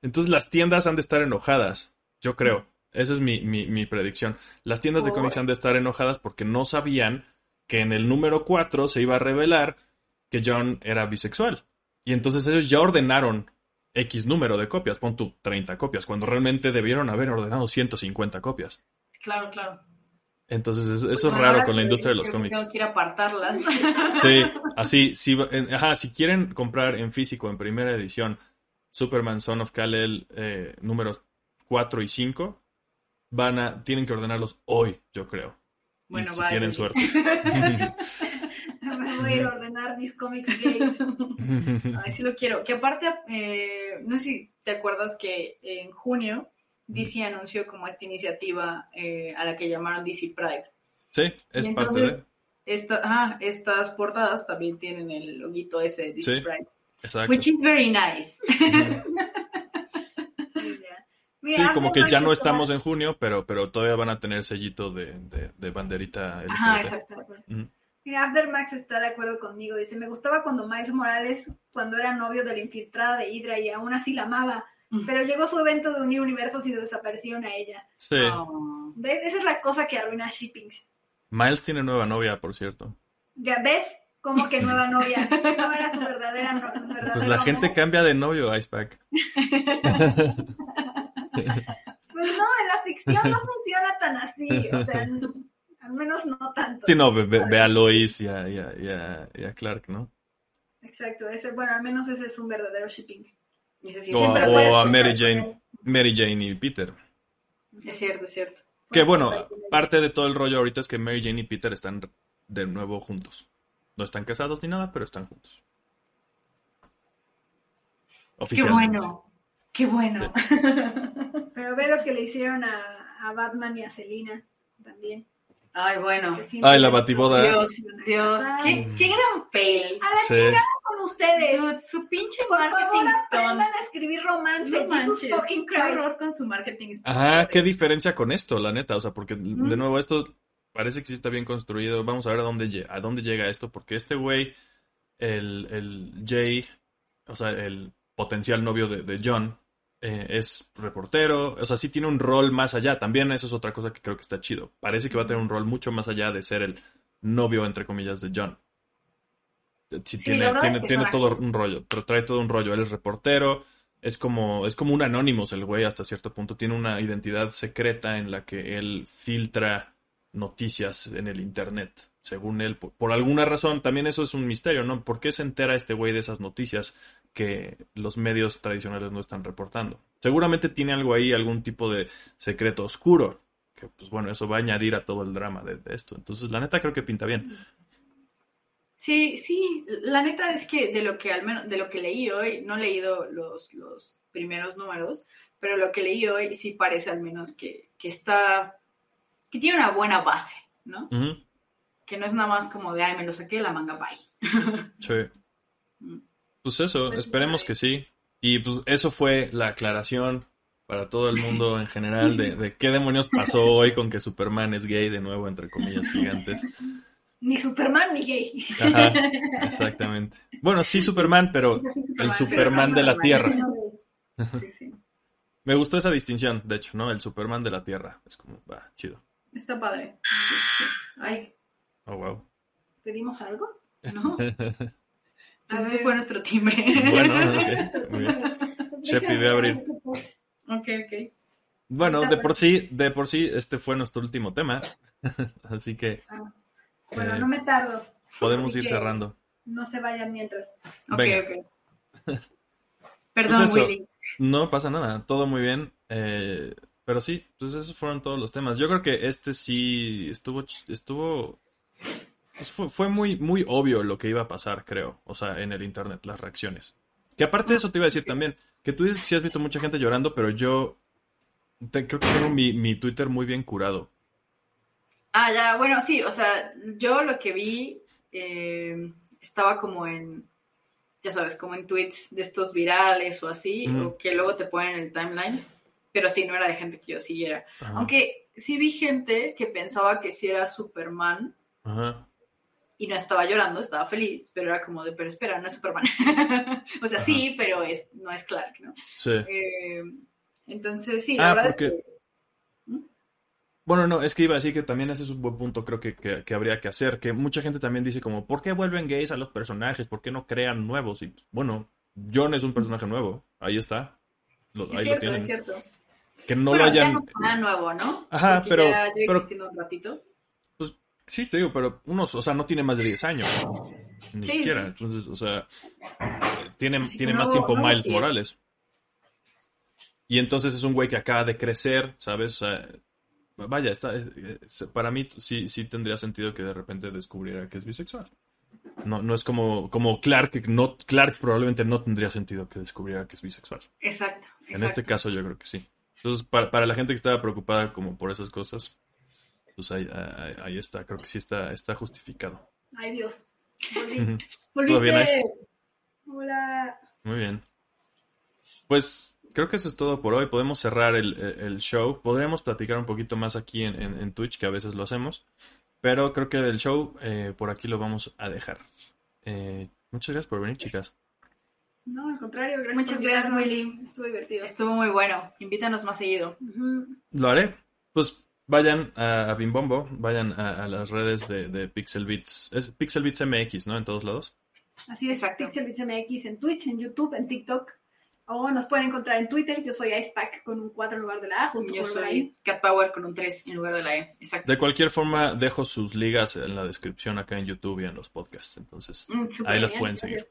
Entonces las tiendas han de estar enojadas, yo creo. Esa es mi, mi, mi predicción. Las tiendas de cómics han de estar enojadas porque no sabían que en el número 4 se iba a revelar que John era bisexual. Y entonces ellos ya ordenaron X número de copias, pon tú 30 copias, cuando realmente debieron haber ordenado 150 copias. Claro, claro. Entonces es- eso es Bueno, raro con la industria de los cómics. Tengo que ir a apartarlas. Sí, así, sí, en- ajá, si quieren comprar en físico, en primera edición, Superman Son of Kal-El eh, números 4 y 5, van a, tienen que ordenarlos hoy, yo creo. Bueno, y si vale. tienen suerte. Me voy a ir mis cómics gays. Ay, sí lo quiero. Que aparte, eh, no sé si te acuerdas que en junio DC anunció como esta iniciativa eh, a la que llamaron DC Pride. sí, es Y parte entonces, de... Esta, ah, estas portadas también tienen el loguito ese de DC Sí. Pride. Exacto. Which is very nice. Mira, Sí, como que ya no estamos en junio, pero, pero todavía van a tener sellito de, de, de banderita LGBT. Ajá, exacto. Mira, Aftermax está de acuerdo conmigo. Dice, me gustaba cuando Miles Morales, cuando era novio de la infiltrada de Hydra y aún así la amaba. Mm. Pero llegó su evento de unir universos y desaparecieron a ella. Sí, Oh. ¿Ves? Esa es la cosa que arruina shippings. Miles tiene nueva novia, por cierto. ¿Ya ves? Como que nueva novia. No era su verdadera no, verdadero Pues la amor. gente cambia de novio, Icepack. Pues no, en la ficción no funciona tan así. O sea, al menos no tanto. Sí, no, ve, ve- ve a Lois y a, y a- y a- y a Clark, ¿no? Exacto, ese, bueno, al menos ese es un verdadero shipping. Ese sí, O, a Mary Jane, Mary Jane y Peter. Es cierto, es cierto. Que bueno, parte de todo el rollo ahorita es que Mary Jane y Peter están de nuevo juntos. No están casados ni nada, pero están juntos. Qué bueno. Qué bueno. Pero ve lo que le hicieron a, a Batman y a Selina también. Ay, bueno. Ay, la batiboda. Dios, Dios. Qué, qué gran fail. A la Sí. chingada con ustedes. Dude, su pinche Por favor, marketing stunt. aprendan a escribir romance. No manches, fucking horror con su marketing stunt. Ajá, qué diferencia con esto, la neta. O sea, porque de nuevo esto parece que sí está bien construido. Vamos a ver a dónde, a dónde llega esto, porque este güey, el, el Jay, o sea, el potencial novio de, de John, eh, es reportero. O sea, sí tiene un rol más allá. También eso es otra cosa que creo que está chido. Parece que va a tener un rol mucho más allá de ser el novio, entre comillas, de John. Sí, Sí, tiene, tiene, es que tiene todo un rollo, pero trae todo un rollo. Él es reportero, es como, es como un Anonymous el güey hasta cierto punto. Tiene una identidad secreta en la que él filtra noticias en el internet, según él. Por, por alguna razón, también eso es un misterio, ¿no? ¿Por qué se entera este güey de esas noticias que los medios tradicionales no están reportando? Seguramente tiene algo ahí, algún tipo de secreto oscuro pues bueno, eso va a añadir a todo el drama de, de esto. Entonces, la neta creo que pinta bien. Sí, sí, la neta es que de lo que al menos, de lo que leí hoy, no he leído los, los primeros números, pero lo que leí hoy sí parece al menos que, que está, que tiene una buena base, ¿no? Que no es nada más como de, ay, me lo saqué de la manga, bye. Sí. Pues eso, esperemos que sí. Y pues eso fue la aclaración para todo el mundo en general de, de qué demonios pasó hoy con que Superman es gay de nuevo, entre comillas gigantes. Ni Superman ni gay. Ajá, exactamente. Bueno, sí Superman, pero Sí, el Superman, no de la Superman. Tierra. Sí, sí. Me gustó esa distinción, de hecho, ¿no? El Superman de la Tierra. Es como, va, chido. Está padre. Ay, Oh, wow. ¿Pedimos algo? ¿no? A Ese ver. fue nuestro timbre. Bueno, ok, muy bien. Chepi, ve a abrir. ok, ok. Bueno, de por sí, de por sí, este fue nuestro último tema. Así que Bueno, Eh, no me tardo. podemos Así ir cerrando. No se vayan mientras. Ok, Venga. ok. Perdón, Pues eso. Willy. No pasa nada, todo muy bien. eh, pero sí, pues esos fueron todos los temas. Yo creo que este sí estuvo, estuvo, pues fue, fue muy, muy obvio lo que iba a pasar, creo. O sea, en el internet, las reacciones. Que aparte de eso te iba a decir también, que tú dices que sí has visto mucha gente llorando, pero yo te- creo que tengo mi, mi Twitter muy bien curado. Ah, ya, bueno, sí, o sea, yo lo que vi eh, estaba como en, ya sabes, como en tweets de estos virales o así, o que luego te ponen en el timeline, pero sí, no era de gente que yo siguiera. Ajá, Aunque sí vi gente que pensaba que sí era Superman ajá. Y no estaba llorando, estaba feliz, pero era como de, pero espera, no es Superman. o sea, sí, pero es, no es Clark, ¿no? Sí. Eh, entonces, sí, la Ah, verdad porque- es que... Bueno, no, es que iba a decir que también ese es un buen punto, creo que, que, que habría que hacer, que mucha gente también dice como, ¿por qué vuelven gays a los personajes? ¿Por qué no crean nuevos? Y bueno, John es un personaje nuevo, ahí está, Lo- Es ahí lo tienen. es cierto. Que no bueno, lo ya hayan... no es nada nuevo, ¿no? Ajá, Porque pero- Ya pero- un ratito. Sí, te digo, pero unos, o sea, no tiene más de 10 años, ni Sí, siquiera, sí. entonces, o sea, tiene, tiene no más tiempo no Miles. Morales. Y entonces es un güey que acaba de crecer, ¿sabes? O sea, vaya, está, eh, eh, para mí sí, sí tendría sentido que de repente descubriera que es bisexual. No, no es como, como Clark, no, Clark probablemente no tendría sentido que descubriera que es bisexual. Exacto. En este exacto. caso yo creo que sí. Entonces, para, para la gente que estaba preocupada como por esas cosas, pues ahí, ahí, ahí está, creo que sí está, está justificado. Ay, Dios. Volví. Ujú. Volviste. bien, Ice? Hola. Muy bien. Pues creo que eso es todo por hoy. Podemos cerrar el, el- show. Podríamos platicar un poquito más aquí en, en- en Twitch, que a veces lo hacemos. Pero creo que el show eh, por aquí lo vamos a dejar. Eh, muchas gracias por venir, chicas. No, al contrario, gracias. Muchas gracias. Willy. Estuvo divertido. Estuvo muy bueno. Invítanos más seguido. Lo haré. Pues vayan a, a Bimbombo, vayan a, a las redes de, de Pixel Beats. Es Pixel Beats MX, ¿no? En todos lados. Así es, Exacto. Pixel MX en Twitch, en YouTube, en TikTok. O nos pueden encontrar en Twitter. Yo soy Icepack con un 4 en lugar de la A, justo Yo por soy ahí. Cat Power con un 3 en lugar de la E. Exacto. De cualquier forma, dejo sus ligas en la descripción acá en YouTube y en los podcasts. Entonces, Mm, ahí las pueden seguir.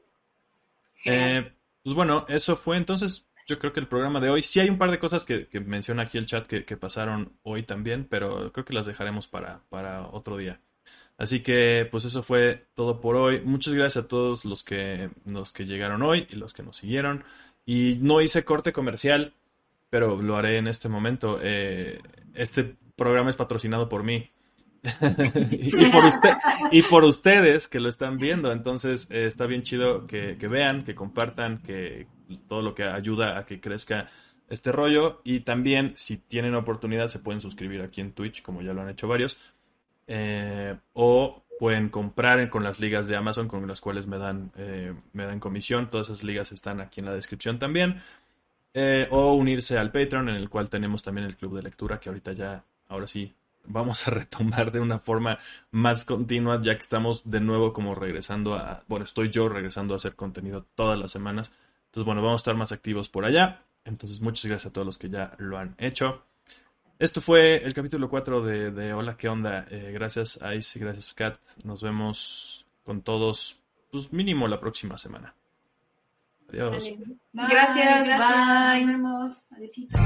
Eh, pues bueno, eso fue entonces. Yo creo que el programa de hoy. Sí hay un par de cosas que, menciona aquí el chat que, que pasaron hoy también, pero creo que las dejaremos para, para otro día. Así que, pues eso fue todo por hoy. Muchas gracias a todos los que, los que llegaron hoy y los que nos siguieron. Y no hice corte comercial, pero lo haré en este momento. Eh, este programa es patrocinado por mí. y, por usted, y por ustedes que lo están viendo. Entonces eh, está bien chido que, que vean, que compartan, que todo lo que ayuda a que crezca este rollo. Y también, si tienen oportunidad, se pueden suscribir aquí en Twitch, como ya lo han hecho varios. Eh, o pueden comprar con las ligas de Amazon con las cuales me dan, eh, me dan comisión. Todas esas ligas están aquí en la descripción también. Eh, o unirse al Patreon, en el cual tenemos también el club de lectura, que ahorita ya, ahora sí, vamos a retomar de una forma más continua, ya que estamos de nuevo como regresando a, bueno, estoy yo regresando a hacer contenido todas las semanas. Entonces, bueno, vamos a estar más activos por allá. Entonces, muchas gracias a todos los que ya lo han hecho. Esto fue el capítulo 4 de, de Hola, ¿qué onda? Eh, gracias Ice, gracias Kat. Nos vemos con todos, pues mínimo la próxima semana. Adiós. Gracias, bye. Nos vemos. Adiósito.